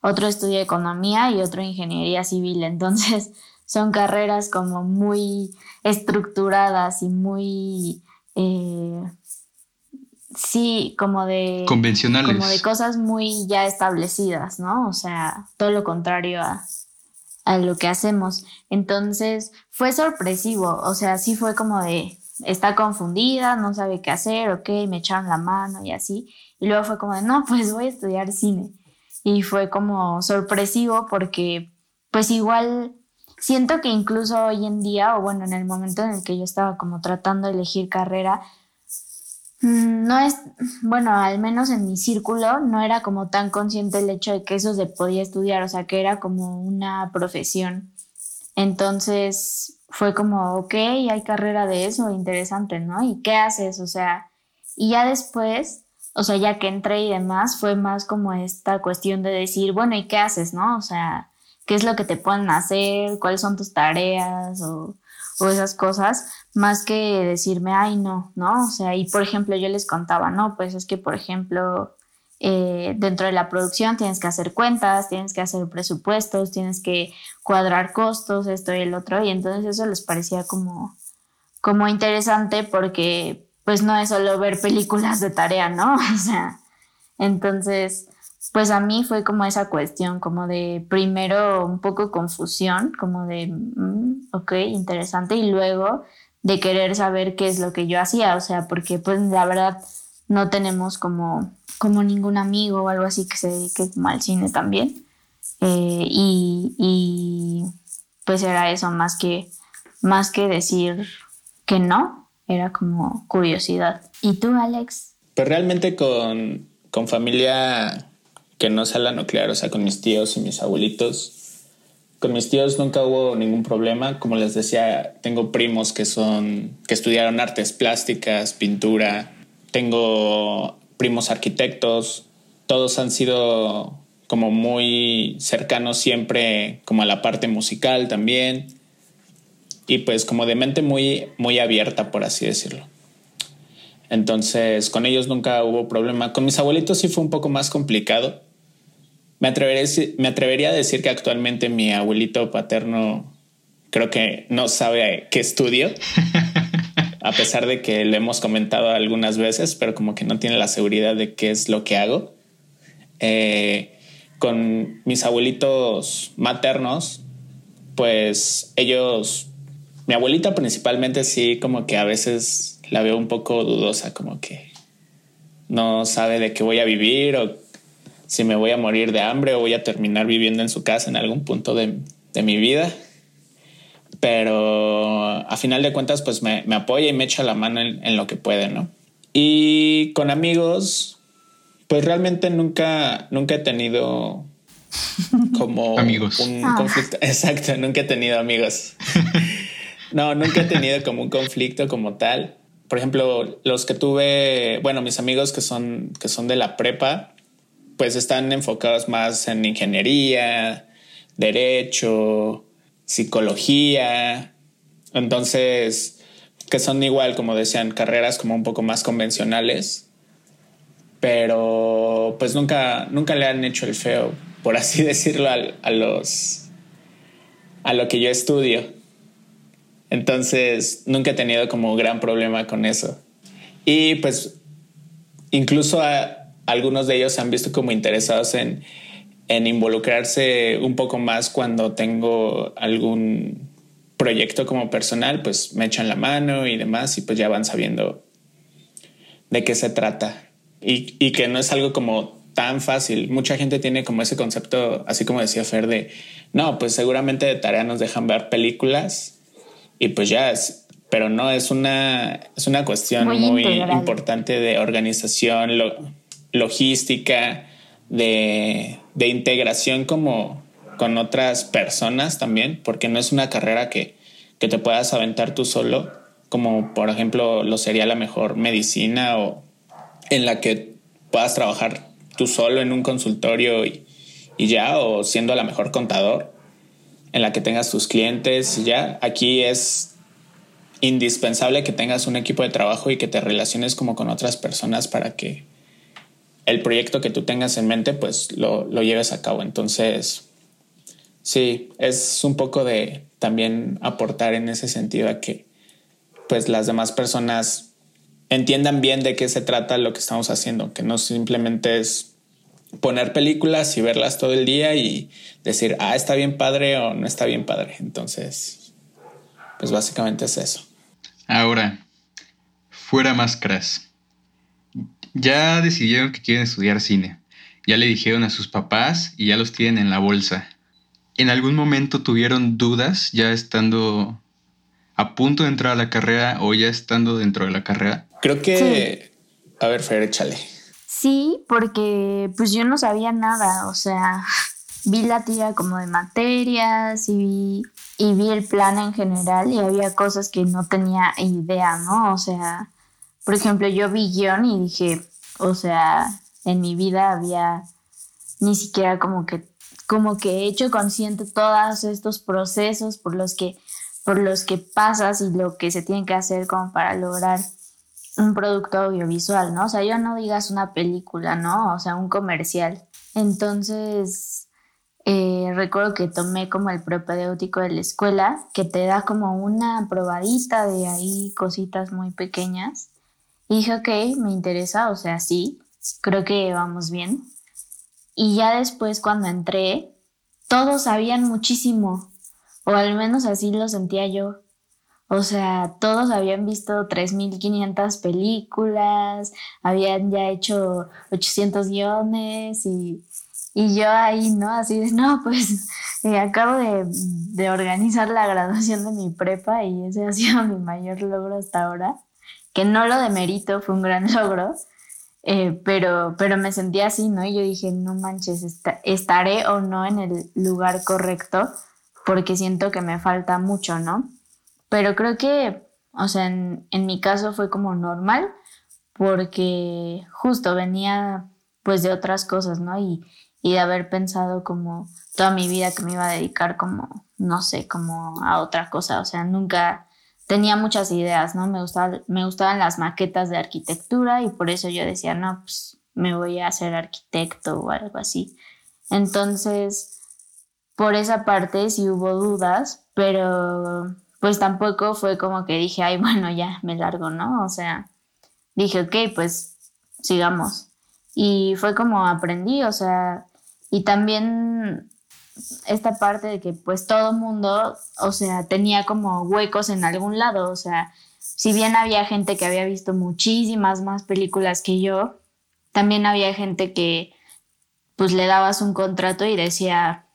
otro estudia economía y otro ingeniería civil, entonces son carreras como muy estructuradas y muy eh, sí, como de... Convencionales. Como de cosas muy ya establecidas, ¿no? O sea, todo lo contrario a, a lo que hacemos. Entonces, fue sorpresivo, o sea, sí fue como de, está confundida, no sabe qué hacer, ok, me echaron la mano y así. Y luego fue como de, no, pues voy a estudiar cine. Y fue como sorpresivo porque, pues igual, siento que incluso hoy en día, o bueno, en el momento en el que yo estaba como tratando de elegir carrera, Mm, no es, bueno, al menos en mi círculo no era como tan consciente el hecho de que eso se podía estudiar, o sea, que era como una profesión. Entonces fue como, ok, hay carrera de eso, interesante, ¿no? ¿Y qué haces? O sea, y ya después, o sea, ya que entré y demás, fue más como esta cuestión de decir, bueno, ¿y qué haces, no? O sea, ¿qué es lo que te pueden hacer? ¿Cuáles son tus tareas? O, o esas cosas, más que decirme, ay, no, ¿no? O sea, y por ejemplo, yo les contaba, no, pues es que, por ejemplo, eh, dentro de la producción tienes que hacer cuentas, tienes que hacer presupuestos, tienes que cuadrar costos, esto y el otro, y entonces eso les parecía como, como interesante porque pues no es solo ver películas de tarea, ¿no? O sea, entonces, pues a mí fue como esa cuestión, como de primero un poco confusión, como de, mm, ok, interesante, y luego de querer saber qué es lo que yo hacía, o sea, porque pues la verdad no tenemos como, como ningún amigo o algo así que se dedique al cine también. Eh, y, y, pues era eso, más que, más que decir que no, era como curiosidad. ¿Y tú, Alex? Pues realmente con, con familia que no sea la nuclear, o sea, con mis tíos y mis abuelitos, con mis tíos nunca hubo ningún problema. Como les decía, tengo primos que son que estudiaron artes plásticas, pintura. Tengo primos arquitectos. Todos han sido como muy cercanos siempre como a la parte musical también. Y pues como de mente muy muy abierta por así decirlo. Entonces, con ellos nunca hubo problema. Con mis abuelitos sí fue un poco más complicado me atrevería, a decir que actualmente mi abuelito paterno creo que no sabe qué estudio, a pesar de que le hemos comentado algunas veces, pero como que no tiene la seguridad de qué es lo que hago. Eh, con mis abuelitos maternos, pues ellos, mi abuelita principalmente sí, como que a veces la veo un poco dudosa, como que no sabe de qué voy a vivir o si me voy a morir de hambre o voy a terminar viviendo en su casa en algún punto de, mi vida. Pero a final de cuentas, pues me, apoya y me echa la mano en, lo que puede, ¿no? Y con amigos, pues realmente nunca, nunca he tenido como amigos. un ah. conflicto. Exacto, nunca he tenido amigos. no, nunca he tenido como un conflicto como tal. Por ejemplo, los que tuve, bueno, mis amigos que son, que son de la prepa, pues están enfocados más en ingeniería, derecho, psicología. Entonces, que son igual, como decían, carreras como un poco más convencionales, pero pues nunca, nunca le han hecho el feo, por así decirlo, a, los a lo que yo estudio. Entonces, nunca he tenido como gran problema con eso. Y pues incluso a, algunos de ellos se han visto como interesados en, involucrarse un poco más cuando tengo algún proyecto como personal, pues me echan la mano y demás y pues ya van sabiendo de qué se trata. Y, y, que no es algo como tan fácil. Mucha gente tiene como ese concepto, así como decía Fer, de, no, pues seguramente de tarea nos dejan ver películas y pues ya, es, pero no, es una, es una cuestión muy, importante de organización, lo, logística, de, integración como con otras personas también, porque no es una carrera que, que te puedas aventar tú solo, como por ejemplo lo sería la mejor medicina o en la que puedas trabajar tú solo en un consultorio y, y ya, o siendo la mejor contador, en la que tengas tus clientes y ya. Aquí es indispensable que tengas un equipo de trabajo y que te relaciones como con otras personas para que el proyecto que tú tengas en mente, pues lo, lo lleves a cabo. Entonces, sí, es un poco de también aportar en ese sentido a que pues las demás personas entiendan bien de qué se trata lo que estamos haciendo, que no simplemente es poner películas y verlas todo el día y decir, ah, está bien padre o no está bien padre. Entonces, pues básicamente es eso. Ahora, fuera máscaras ya decidieron que quieren estudiar cine. Ya le dijeron a sus papás y ya los tienen en la bolsa. ¿En algún momento tuvieron dudas ya estando a punto de entrar a la carrera o ya estando dentro de la carrera? Creo que... A ver, Fer, échale. Sí, porque pues yo no sabía nada, o sea, vi la tira como de materias y y vi el plan en general y había cosas que no tenía idea, ¿no? O sea, por ejemplo, yo vi guion y dije, o sea, en mi vida había ni siquiera como que, como que he hecho consciente todos estos procesos por los que, por los que pasas y lo que se tiene que hacer como para lograr un producto audiovisual, ¿no? O sea, yo no digas una película, ¿no? O sea, un comercial. Entonces, eh, recuerdo que tomé como el propedéutico de la escuela, que te da como una probadita de ahí cositas muy pequeñas. Y dije, ok, me interesa, o sea, sí, creo que vamos bien. Y ya después cuando entré, todos sabían muchísimo. o al menos así lo sentía yo. O sea, todos habían visto 3.500 películas, habían ya hecho 800 guiones y, yo ahí, ¿no? Así no, pues eh, acabo de, de, organizar la graduación de mi prepa y ese ha sido mi mayor logro hasta ahora, que no lo demerito, fue un gran logro, eh, pero, pero me sentía así, ¿no? Y yo dije, no manches, estaré o no en el lugar correcto porque siento que me falta mucho, ¿no? Pero creo que, o sea, en, mi caso fue como normal porque justo venía pues de otras cosas, ¿no? Y, y de haber pensado como toda mi vida que me iba a dedicar como, no sé, como a otra cosa, o sea, nunca tenía muchas ideas, ¿no? Me, gustaba, me gustaban las maquetas de arquitectura y por eso yo decía, no, pues me voy a hacer arquitecto o algo así. Entonces, por esa parte sí hubo dudas, pero pues tampoco fue como que dije, ay, bueno, ya me largo, ¿no? O sea, dije, ok, pues sigamos. Y fue como aprendí, o sea, y también esta parte de que pues todo mundo, o sea, tenía como huecos en algún lado, o sea, si bien había gente que había visto muchísimas más películas que yo, también había gente que pues le dabas un contrato y decía,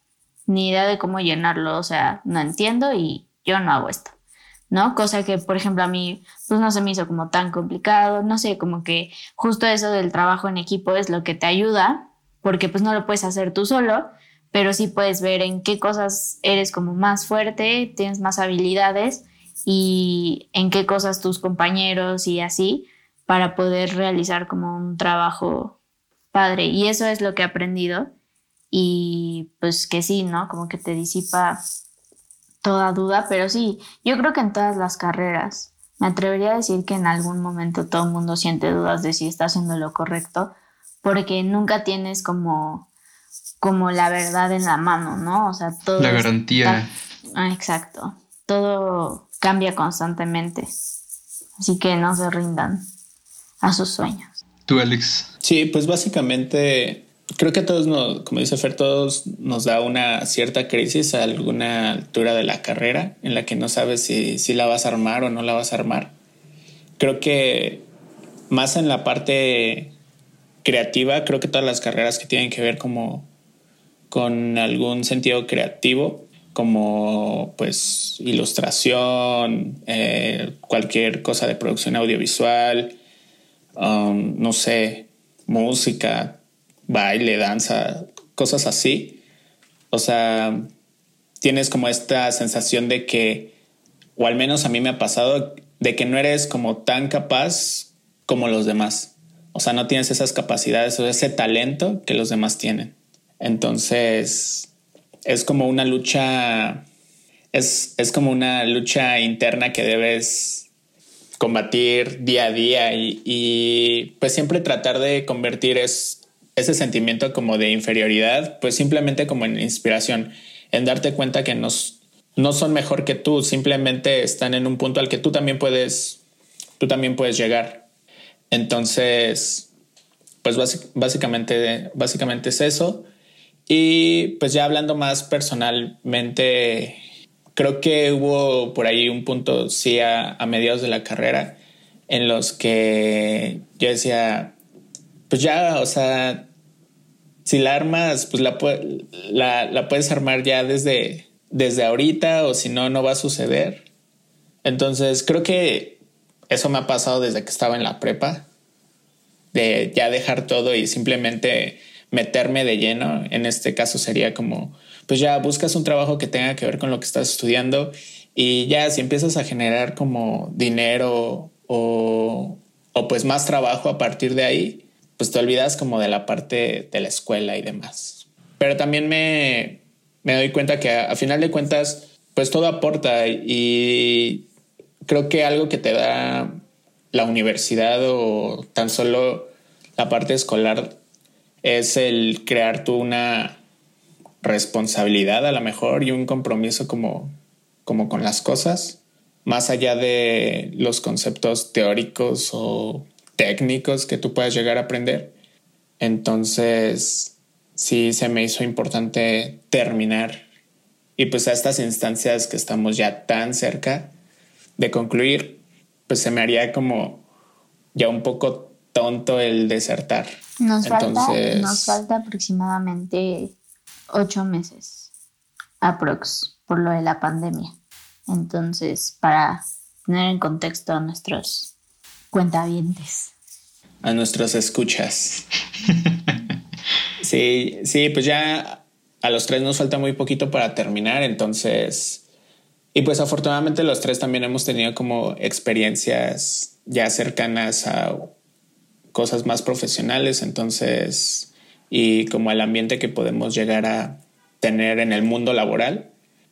ni idea de cómo llenarlo, o sea, no entiendo y yo no hago esto, ¿no? Cosa que, por ejemplo, a mí, pues no se me hizo como tan complicado, no sé, como que justo eso del trabajo en equipo es lo que te ayuda, porque pues no lo puedes hacer tú solo, pero sí puedes ver en qué cosas eres como más fuerte, tienes más habilidades y en qué cosas tus compañeros y así para poder realizar como un trabajo padre. Y eso es lo que he aprendido y pues que sí, ¿no? Como que te disipa toda duda, pero sí, yo creo que en todas las carreras, me atrevería a decir que en algún momento todo el mundo siente dudas de si está haciendo lo correcto, porque nunca tienes como, como la verdad en la mano, ¿no? O sea, todo... La garantía. Ah, exacto. Todo cambia constantemente. Así que no se rindan a sus sueños. ¿Tú, Alex? Sí, pues básicamente creo que a todos, nos, como dice Fer, todos nos da una cierta crisis a alguna altura de la carrera en la que no sabes si, si la vas a armar o no la vas a armar. Creo que más en la parte creativa, creo que todas las carreras que tienen que ver como con algún sentido creativo, como pues ilustración, eh, cualquier cosa de producción audiovisual, um, no sé, música, baile, danza, cosas así. O sea, tienes como esta sensación de que, o al menos a mí me ha pasado, de que no eres como tan capaz como los demás. O sea, no tienes esas capacidades o ese talento que los demás tienen. Entonces, es como una lucha, es, es como una lucha interna que debes combatir día a día y, y pues siempre tratar de convertir es, ese sentimiento como de inferioridad, pues simplemente como en inspiración, en darte cuenta que no son mejor que tú, simplemente están en un punto al que tú también puedes, tú también puedes llegar. Entonces, pues básicamente, básicamente es eso. Y pues ya hablando más personalmente, creo que hubo por ahí un punto, sí, a, a mediados de la carrera, en los que yo decía, pues ya, o sea, si la armas, pues la, la, puedes armar ya desde, desde ahorita o si no, no va a suceder. Entonces, creo que eso me ha pasado desde que estaba en la prepa, de ya dejar todo y simplemente meterme de lleno. En este caso sería como, pues ya buscas un trabajo que tenga que ver con lo que estás estudiando y ya si empiezas a generar como dinero o, o pues más trabajo a partir de ahí, pues te olvidas como de la parte de la escuela y demás. Pero también me, me doy cuenta que a, final de cuentas, pues todo aporta y creo que algo que te da la universidad o tan solo la parte escolar es el crear tú una responsabilidad a lo mejor y un compromiso como, como con las cosas, más allá de los conceptos teóricos o técnicos que tú puedas llegar a aprender. Entonces, sí se me hizo importante terminar Y pues a estas instancias que estamos ya tan cerca de concluir, pues se me haría como ya un poco tonto el desertar. Nos, falta, nos falta aproximadamente ocho meses, aprox, por lo de la pandemia. Entonces, para tener en contexto a nuestros cuentavientes. A nuestros escuchas. sí, sí, pues ya a los tres nos falta muy poquito para terminar, entonces... Y pues afortunadamente los tres también hemos tenido como experiencias ya cercanas a cosas más profesionales, entonces, y como el ambiente que podemos llegar a tener en el mundo laboral.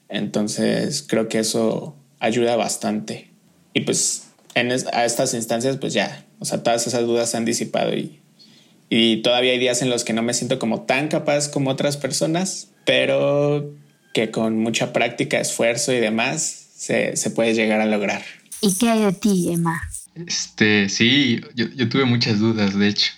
Entonces, creo que eso ayuda bastante. Y pues en a estas instancias, pues ya, o sea, todas esas dudas se han disipado y, y todavía hay días en los que no me siento como tan capaz como otras personas, pero que con mucha práctica, esfuerzo y demás se, se puede llegar a lograr. ¿Y qué hay de ti, Emma? Este, sí, yo, tuve muchas dudas, de hecho.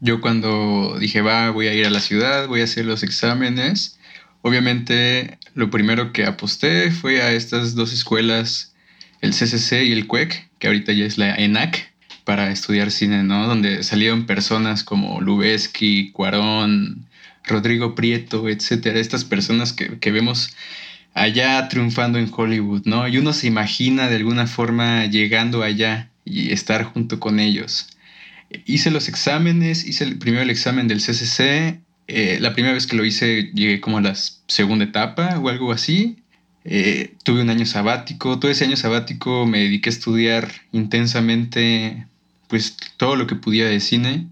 Yo cuando dije, va, voy a ir a la ciudad, voy a hacer los exámenes, obviamente lo primero que aposté fue a estas dos escuelas, el CCC y el CUEC, que ahorita ya es la ENAC, para estudiar cine, ¿no? Donde salieron personas como Lubeski, Cuarón, Rodrigo Prieto, etcétera, estas personas que, que vemos allá triunfando en Hollywood, ¿no? Y uno se imagina de alguna forma llegando allá y estar junto con ellos. Hice los exámenes, hice el, primero el examen del CCC. Eh, la primera vez que lo hice llegué como a la segunda etapa o algo así. Eh, tuve un año sabático. Todo ese año sabático me dediqué a estudiar intensamente pues todo lo que podía de cine.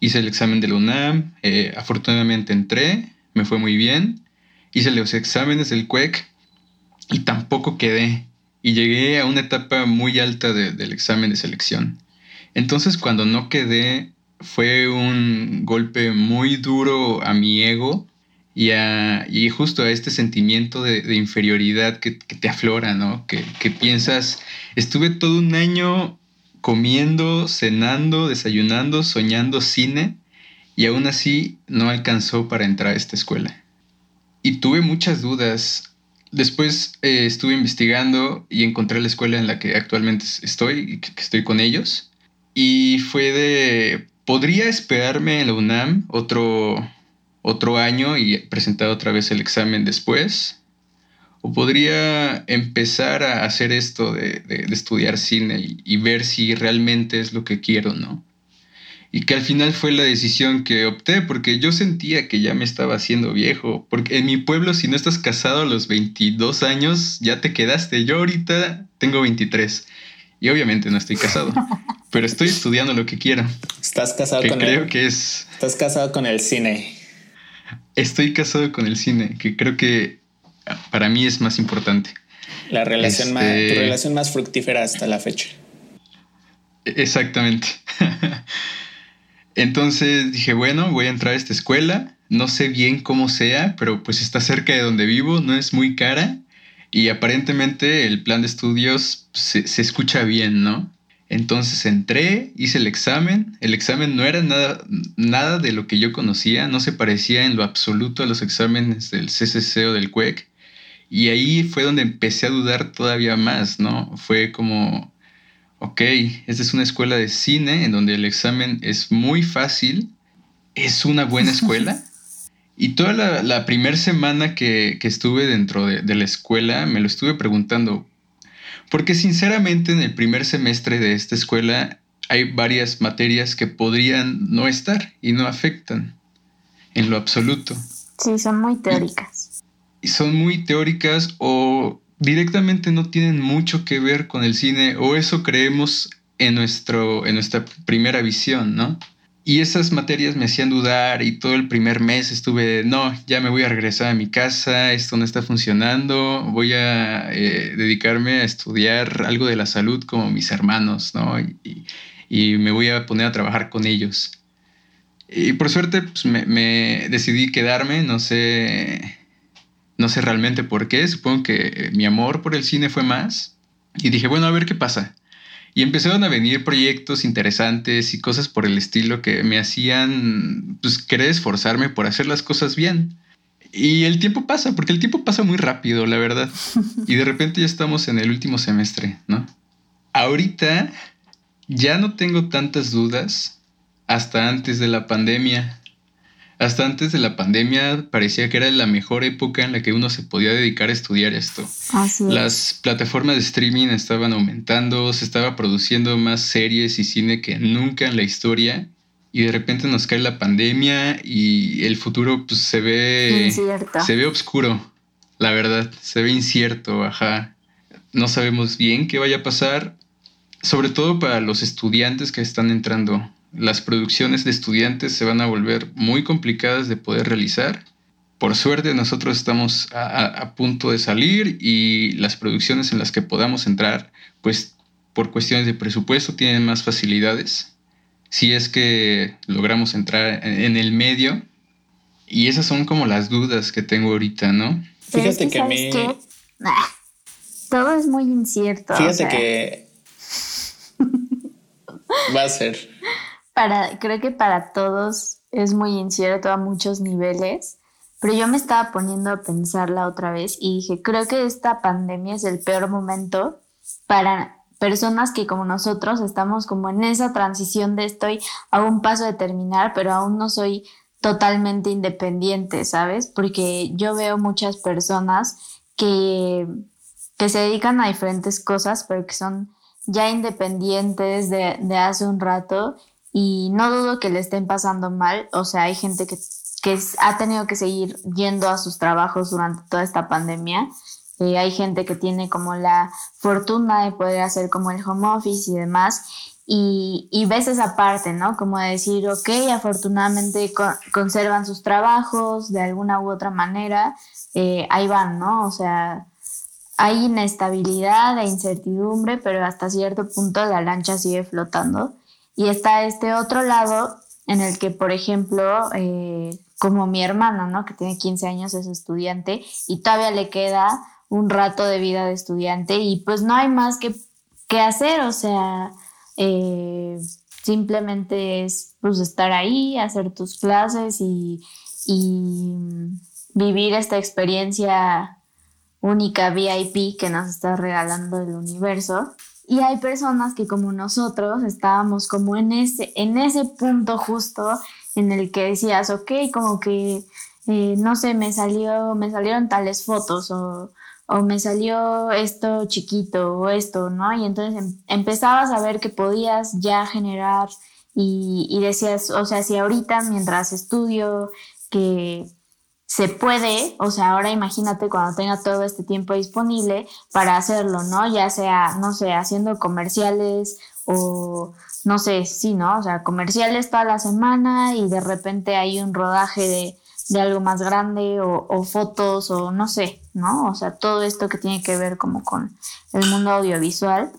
Hice el examen de la UNAM. Eh, afortunadamente entré. Me fue muy bien. Hice los exámenes del CUEC y tampoco quedé y llegué a una etapa muy alta del examen de selección. Entonces cuando no quedé fue un golpe muy duro a mi ego y, a, y justo a este sentimiento de, inferioridad que, te aflora, ¿no? Que, que piensas, estuve todo un año comiendo, cenando, desayunando, soñando cine y aún así no alcanzó para entrar a esta escuela. Y tuve muchas dudas Después eh, estuve investigando y encontré la escuela en la que actualmente estoy y que, estoy con ellos. Y fue de, podría esperarme en la UNAM otro, otro año y presentar otra vez el examen después. O podría empezar a hacer esto de, estudiar cine y, y, ver si realmente es lo que quiero, ¿no? Y que al final fue la decisión que opté porque yo sentía que ya me estaba haciendo viejo, porque en mi pueblo si no estás casado a los 22 años ya te quedaste, yo ahorita tengo 23 y obviamente no estoy casado, pero estoy estudiando lo que quiero. Estás casado que con creo el, que es Estás casado con el cine. Estoy casado con el cine, que creo que para mí es más importante. La relación más, tu este relación más fructífera hasta la fecha. Exactamente. Entonces dije, bueno, voy a entrar a esta escuela, no sé bien cómo sea, pero pues está cerca de donde vivo, no es muy cara y aparentemente el plan de estudios se, escucha bien, ¿no? Entonces entré, hice el examen, el examen no era nada, nada de lo que yo conocía, no se parecía en lo absoluto a los exámenes del CCC o del CUEC. Y ahí fue donde empecé a dudar todavía más, ¿no? Fue como, ok, esta es una escuela de cine en donde el examen es muy fácil, es una buena escuela. Y toda la, primera semana que, estuve dentro de, la escuela me lo estuve preguntando, porque sinceramente en el primer semestre de esta escuela hay varias materias que podrían no estar y no afectan en lo absoluto. Sí, son muy teóricas. y son muy teóricas o directamente no tienen mucho que ver con el cine o eso creemos en, nuestro, en nuestra primera visión, ¿no? Y esas materias me hacían dudar y todo el primer mes estuve, no, ya me voy a regresar a mi casa, esto no está funcionando, voy a eh, dedicarme a estudiar algo de la salud como mis hermanos, ¿no? Y, me voy a poner a trabajar con ellos. Y por suerte pues, me, me decidí quedarme, no sé, no sé realmente por qué, supongo que eh, mi amor por el cine fue más. Y dije, bueno, a ver qué pasa. Y empezaron a venir proyectos interesantes y cosas por el estilo que me hacían pues, querer esforzarme por hacer las cosas bien. Y el tiempo pasa, porque el tiempo pasa muy rápido, la verdad. Y de repente ya estamos en el último semestre, ¿no? Ahorita ya no tengo tantas dudas hasta antes de la pandemia. Hasta antes de la pandemia parecía que era la mejor época en la que uno se podía dedicar a estudiar esto. Las plataformas de streaming estaban aumentando, se estaba produciendo más series y cine que nunca en la historia. Y de repente nos cae la pandemia y el futuro pues, se ve se ve oscuro, la verdad, se ve incierto, ajá. No sabemos bien qué vaya a pasar, sobre todo para los estudiantes que están entrando las producciones de estudiantes se van a volver muy complicadas de poder realizar. Por suerte nosotros estamos a, punto de salir y las producciones en las que podamos entrar, pues por cuestiones de presupuesto tienen más facilidades. Si es que logramos entrar en, el medio. Y esas son como las dudas que tengo ahorita, ¿no? Fíjate que, a mí... Ah, todo es muy incierto. Fíjate que... Va a ser para, creo que para todos es muy incierto a muchos niveles, pero yo me estaba poniendo a pensar la otra vez y dije, creo que esta pandemia es el peor momento para personas que como nosotros estamos como en esa transición de estoy a un paso de terminar, pero aún no soy totalmente independiente, ¿sabes? Porque yo veo muchas personas que, que se dedican a diferentes cosas, pero que son ya independientes de, de hace un rato y no dudo que le estén pasando mal, o sea, hay gente que, que ha tenido que seguir yendo a sus trabajos durante toda esta pandemia. Eh, hay gente que tiene como la fortuna de poder hacer como el home office y demás. Y, y ves esa parte, ¿no? Como de decir, ok, afortunadamente conservan sus trabajos de alguna u otra manera, eh, ahí van, ¿no? O sea, hay inestabilidad e incertidumbre, pero hasta cierto punto la lancha sigue flotando. Y está este otro lado en el que, por ejemplo, eh, como mi hermana, ¿no? Que tiene 15 años, es estudiante y todavía le queda un rato de vida de estudiante y pues no hay más que, que hacer, o sea, eh, simplemente es pues estar ahí, hacer tus clases y, y vivir esta experiencia única VIP que nos está regalando el universo. Y hay personas que como nosotros estábamos como en ese, en ese punto justo en el que decías, ok, como que, eh, no sé, me salió, me salieron tales fotos o, o, me salió esto chiquito o esto, ¿no? Y entonces em, empezabas a ver que podías ya generar y, y decías, o sea, si ahorita mientras estudio que se puede, o sea, ahora imagínate cuando tenga todo este tiempo disponible para hacerlo, ¿no? Ya sea, no sé, haciendo comerciales o no sé, sí, ¿no? O sea, comerciales toda la semana y de repente hay un rodaje de, de algo más grande o, o, fotos o no sé, ¿no? O sea, todo esto que tiene que ver como con el mundo audiovisual.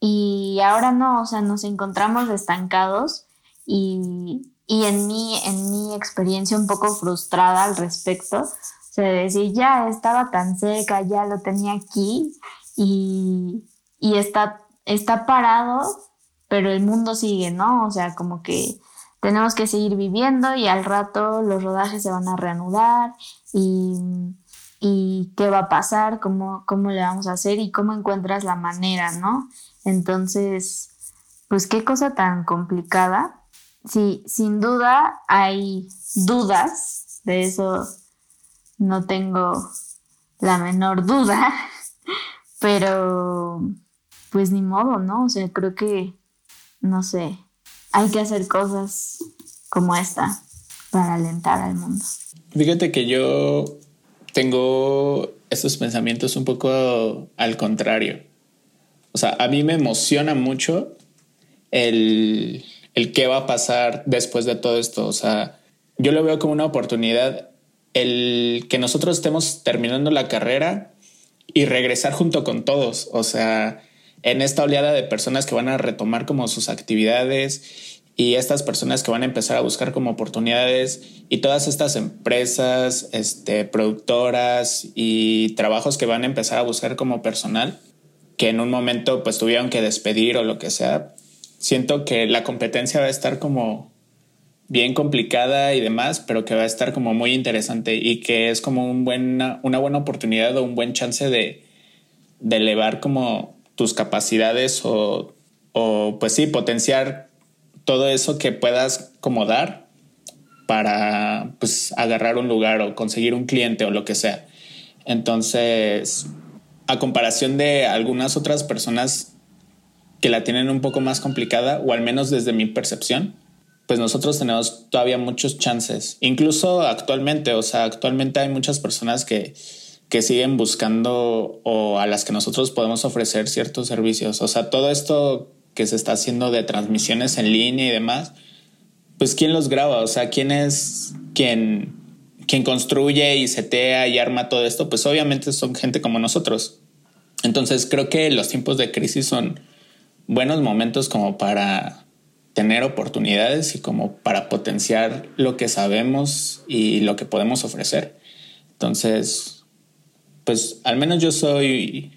Y ahora no, o sea, nos encontramos estancados y, y en mi, en mi experiencia un poco frustrada al respecto, o sea, decir, ya estaba tan cerca, ya lo tenía aquí y, y está, está parado, pero el mundo sigue, ¿no? O sea, como que tenemos que seguir viviendo y al rato los rodajes se van a reanudar y, y qué va a pasar, cómo, cómo le vamos a hacer y cómo encuentras la manera, ¿no? Entonces, pues qué cosa tan complicada sí, sin duda hay dudas, de eso no tengo la menor duda, pero pues ni modo, ¿no? O sea, creo que, no sé, hay que hacer cosas como esta para alentar al mundo. Fíjate que yo tengo estos pensamientos un poco al contrario. O sea, a mí me emociona mucho el el qué va a pasar después de todo esto. O sea, yo lo veo como una oportunidad el que nosotros estemos terminando la carrera y regresar junto con todos. O sea, en esta oleada de personas que van a retomar como sus actividades y estas personas que van a empezar a buscar como oportunidades y todas estas empresas, este, productoras y trabajos que van a empezar a buscar como personal que en un momento pues tuvieron que despedir o lo que sea, siento que la competencia va a estar como bien complicada y demás, pero que va a estar como muy interesante y que es como un buena, una buena oportunidad o un buen chance de, elevar como tus capacidades o, o, pues sí, potenciar todo eso que puedas como dar para pues agarrar un lugar o conseguir un cliente o lo que sea. Entonces, a comparación de algunas otras personas que la tienen un poco más complicada, o al menos desde mi percepción, pues nosotros tenemos todavía muchos chances, incluso actualmente, o sea, actualmente hay muchas personas que, que siguen buscando o a las que nosotros podemos ofrecer ciertos servicios, o sea, todo esto que se está haciendo de transmisiones en línea y demás, pues quién los graba, o sea, quién es quien, quien construye y setea y arma todo esto, pues obviamente son gente como nosotros. Entonces creo que los tiempos de crisis son buenos momentos como para tener oportunidades y como para potenciar lo que sabemos y lo que podemos ofrecer. Entonces, pues al menos yo soy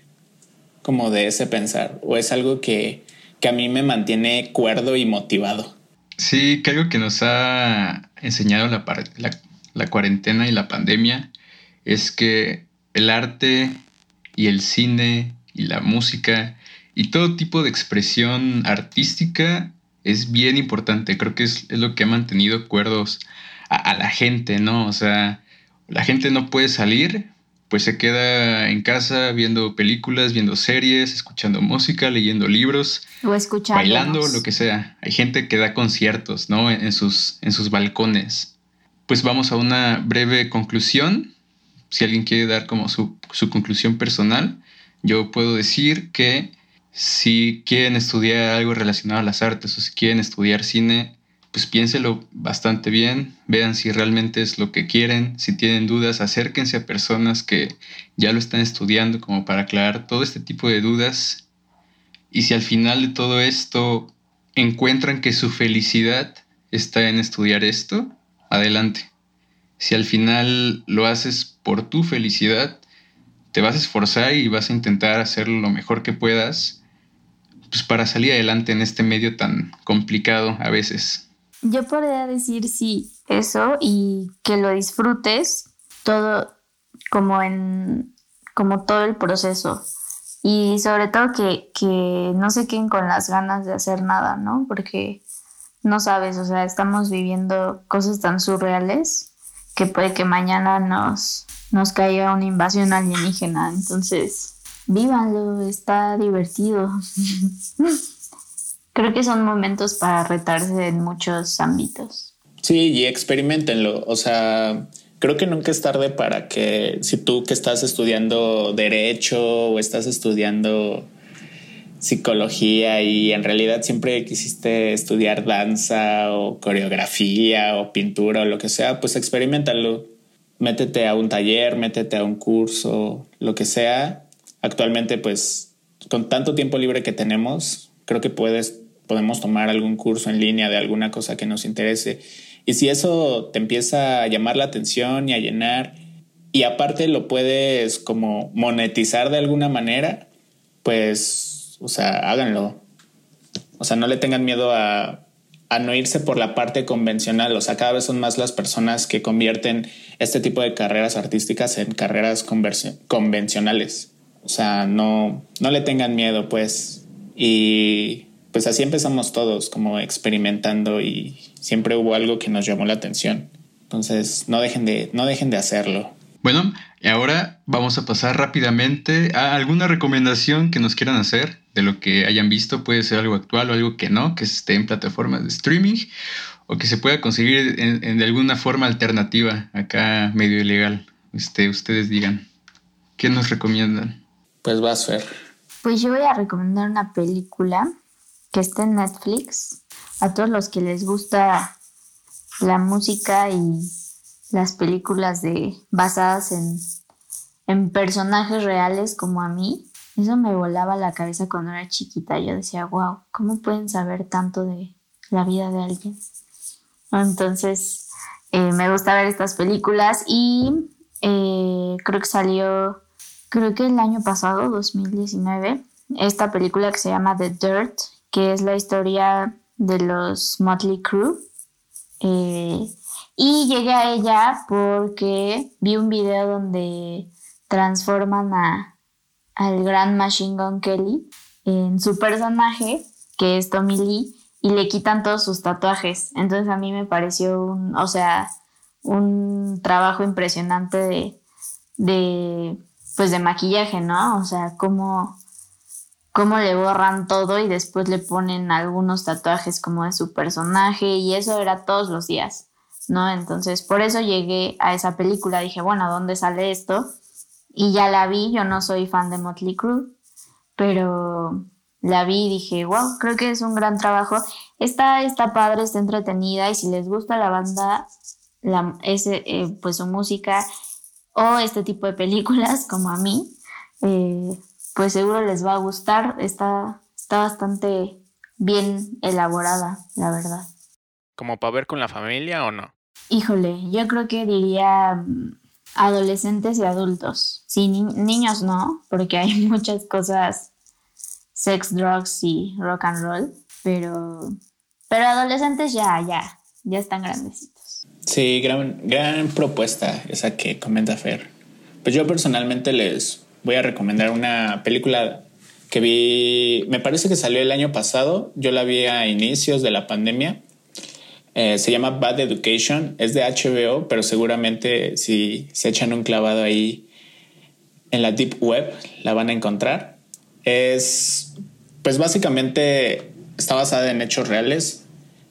como de ese pensar, o es algo que, que a mí me mantiene cuerdo y motivado. Sí, que algo que nos ha enseñado la, la, la cuarentena y la pandemia es que el arte y el cine y la música y todo tipo de expresión artística es bien importante. Creo que es, lo que ha mantenido cuerdos a, la gente, ¿no? O sea, la gente no puede salir, pues se queda en casa viendo películas, viendo series, escuchando música, leyendo libros. O escuchando. Bailando, lo que sea. Hay gente que da conciertos, ¿no? En, sus, en sus balcones. Pues vamos a una breve conclusión. Si alguien quiere dar como su, su conclusión personal, yo puedo decir que si quieren estudiar algo relacionado a las artes o si quieren estudiar cine, pues piénselo bastante bien, vean si realmente es lo que quieren, si tienen dudas, acérquense a personas que ya lo están estudiando como para aclarar todo este tipo de dudas. Y si al final de todo esto encuentran que su felicidad está en estudiar esto, adelante. Si al final lo haces por tu felicidad, te vas a esforzar y vas a intentar hacerlo lo mejor que puedas pues, para salir adelante en este medio tan complicado a veces. Yo podría decir sí, eso y que lo disfrutes todo como en como todo el proceso y sobre todo que, que no se queden con las ganas de hacer nada, ¿no? Porque no sabes, o sea, estamos viviendo cosas tan surreales que puede que mañana nos, nos caiga una invasión alienígena. Entonces, vívanlo, está divertido. Creo que son momentos para retarse en muchos ámbitos. Sí, y experimentenlo. O sea, creo que nunca es tarde para que si tú que estás estudiando derecho o estás estudiando psicología y en realidad siempre quisiste estudiar danza o coreografía o pintura o lo que sea, pues experimentalo. Métete a un taller, métete a un curso, lo que sea, actualmente pues con tanto tiempo libre que tenemos, creo que puedes, podemos tomar algún curso en línea de alguna cosa que nos interese. Y si eso te empieza a llamar la atención y a llenar, y aparte lo puedes como monetizar de alguna manera, pues, o sea, háganlo. O sea, no le tengan miedo a, a no irse por la parte convencional. O sea, cada vez son más las personas que convierten este tipo de carreras artísticas en carreras convencionales. O sea, no, no le tengan miedo, pues. Y pues así empezamos todos, como experimentando y siempre hubo algo que nos llamó la atención. Entonces, no dejen de, no dejen de hacerlo. Bueno, y ahora vamos a pasar rápidamente a alguna recomendación que nos quieran hacer de lo que hayan visto. Puede ser algo actual o algo que no, que esté en plataformas de streaming o que se pueda conseguir en, de alguna forma alternativa, acá medio ilegal. Este, ustedes digan, ¿qué nos recomiendan? Pues vas, Fer. Pues yo voy a recomendar una película que está en Netflix. A todos los que les gusta la música y las películas de, basadas en, en personajes reales como a mí. Eso me volaba la cabeza cuando era chiquita. Yo decía, wow, ¿cómo pueden saber tanto de la vida de alguien? Entonces, eh, me gusta ver estas películas y eh, creo que salió creo que el año pasado, 2019, esta película que se llama The Dirt, que es la historia de los Motley Crue. Eh, y llegué a ella porque vi un video donde transforman a, al gran Machine Gun Kelly en su personaje, que es Tommy Lee, y le quitan todos sus tatuajes. Entonces a mí me pareció un, o sea, un trabajo impresionante de, de pues de maquillaje, ¿no? O sea, cómo, cómo le borran todo y después le ponen algunos tatuajes como de su personaje y eso era todos los días, ¿no? Entonces, por eso llegué a esa película, dije, bueno, ¿dónde sale esto? Y ya la vi, yo no soy fan de Motley Crue, pero la vi y dije, wow, creo que es un gran trabajo. Está, está padre, está entretenida y si les gusta la banda, la, ese, eh, pues su música o este tipo de películas como a mí, eh, pues seguro les va a gustar. Está, está bastante bien elaborada, la verdad. ¿Como para ver con la familia o no? Híjole, yo creo que diría mm, adolescentes y adultos. Sí, niños no, porque hay muchas cosas, sex, drugs y rock and roll, pero, pero adolescentes ya, ya, ya están grandecitos. Sí, gran, gran propuesta esa que comenta Fer. Pues yo personalmente les voy a recomendar una película que vi, me parece que salió el año pasado, yo la vi a inicios de la pandemia. Eh, se llama Bad Education, es de HBO, pero seguramente si se echan un clavado ahí en la Deep Web la van a encontrar. Es, pues básicamente está basada en hechos reales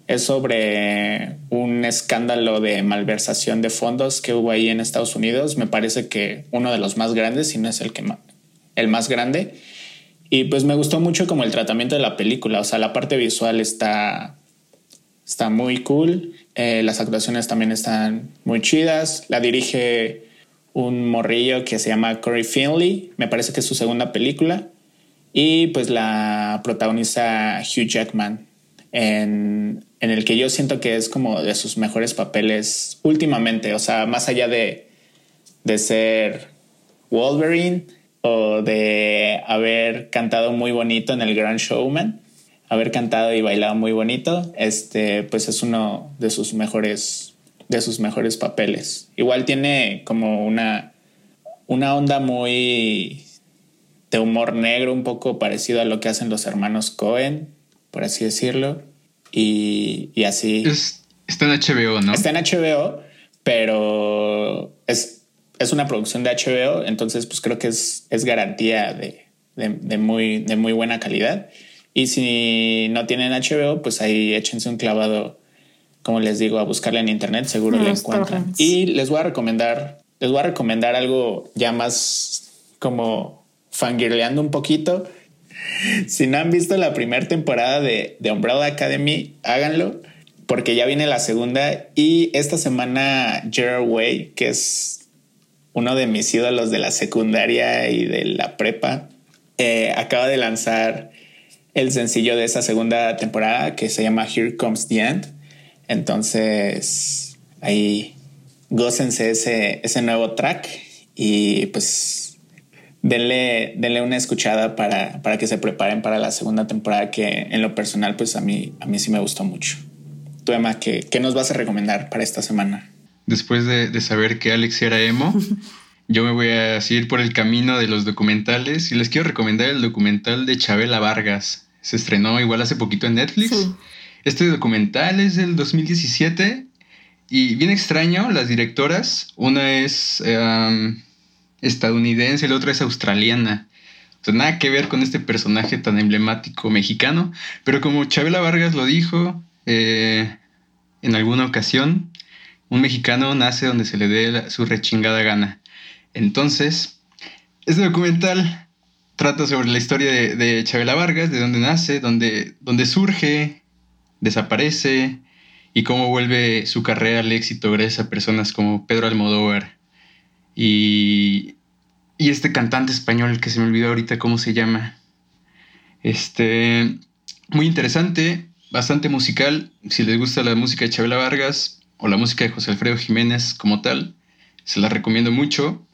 es sobre un escándalo de malversación de fondos que hubo ahí en Estados Unidos. Me parece que uno de los más grandes, si no es el, que el más grande. Y pues me gustó mucho como el tratamiento de la película. O sea, la parte visual está, está muy cool. Eh, las actuaciones también están muy chidas. La dirige un morrillo que se llama Corey Finley. Me parece que es su segunda película. Y pues la protagoniza Hugh Jackman en, el que yo siento que es como de sus mejores papeles últimamente, o sea, más allá de, de ser Wolverine o de haber cantado muy bonito en el Grand Showman, haber cantado y bailado muy bonito, este, pues es uno de sus mejores, de sus mejores papeles. Igual tiene como una, una onda muy de humor negro, un poco parecido a lo que hacen los hermanos Cohen, por así decirlo. Y, y así. está en HBO, ¿no? Está en HBO, pero es, es una producción de HBO, entonces pues creo que es, es garantía de, de, muy, de muy buena calidad. Y si no tienen HBO, pues ahí échense un clavado, como les digo, a buscarla en internet, seguro la encuentran. Y les voy a recomendar, les voy a recomendar algo ya más como fangirleando un poquito si no han visto la primera temporada de, de Umbrella Academy, háganlo porque ya viene la segunda y esta semana Gerard Way, que es uno de mis ídolos de la secundaria y de la prepa, eh, acaba de lanzar el sencillo de esa segunda temporada que se llama Here Comes the End. Entonces, ahí gócense ese, ese nuevo track y pues denle, denle una escuchada para, para, que se preparen para la segunda temporada que en lo personal pues a mí, a mí sí me gustó mucho. Tú Emma, ¿qué, ¿qué, nos vas a recomendar para esta semana? Después de, de saber que Alex era emo, yo me voy a seguir por el camino de los documentales y les quiero recomendar el documental de Chabela Vargas. Se estrenó igual hace poquito en Netflix. Este documental es del 2017 y bien extraño, las directoras, una es... Em, estadounidense, la otra es australiana. O nada que ver con este personaje tan emblemático mexicano. Pero como Chabela Vargas lo dijo eh, en alguna ocasión, un mexicano nace donde se le dé su rechingada gana. Entonces, este documental trata sobre la historia de, Chabela Vargas, de dónde nace, dónde, dónde surge, desaparece y cómo vuelve su carrera al éxito gracias a personas como Pedro Almodóvar y este cantante español que se me olvidó ahorita cómo se llama. Este, muy interesante, bastante musical. Si les gusta la música de Chabela Vargas o la música de José Alfredo Jiménez como tal, se la recomiendo mucho.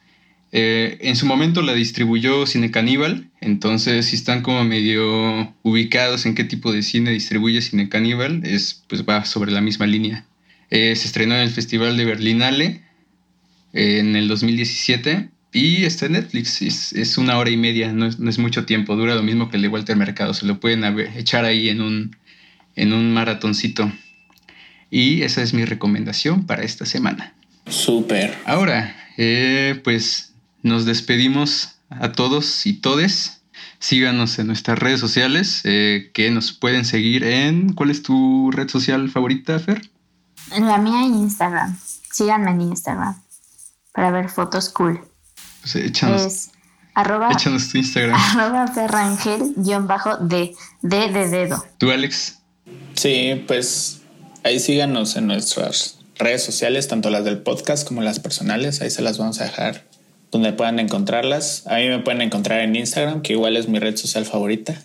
Eh, en su momento la distribuyó Cine Caníbal, entonces si están como medio ubicados en qué tipo de cine distribuye Cine Caníbal, es, pues va sobre la misma línea. Eh, se estrenó en el Festival de Berlinale eh, en el 2017 y está en Netflix. Es, una hora y media, no es, mucho tiempo. Dura lo mismo que el de Walter Mercado. Se lo pueden echar ahí en un, en un maratoncito. Y esa es mi recomendación para esta semana. Súper. Ahora, eh, pues nos despedimos a todos y todes. Síganos en nuestras redes sociales, eh, que nos pueden seguir en... ¿Cuál es tu red social favorita, Fer? En la mía Instagram. Síganme en Instagram para ver fotos cool. Pues échanos, es arroba, échanos tu Instagram. Arroba ferrangel-d, D de dedo. ¿Tú, Alex? Sí, pues ahí síganos en nuestras redes sociales, tanto las del podcast como las personales. Ahí se las vamos a dejar donde puedan encontrarlas. A mí me pueden encontrar en Instagram, que igual es mi red social favorita,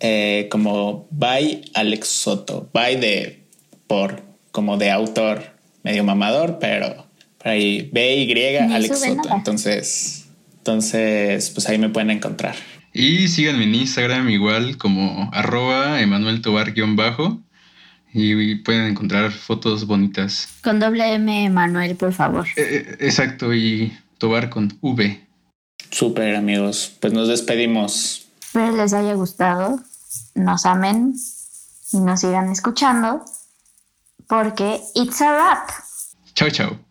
eh, como by Alex Soto. By de por, como de autor medio mamador, pero ahí B-Y Alex Soto. Entonces, entonces, pues ahí me pueden encontrar. Y síganme en Instagram igual como arroba Emanuel Tobar-bajo y pueden encontrar fotos bonitas. Con doble M Emanuel, por favor. Eh, eh, exacto, y Tobar con V. Súper amigos, pues nos despedimos. Espero les haya gustado, nos amen y nos sigan escuchando porque it's a wrap. Chao, chao.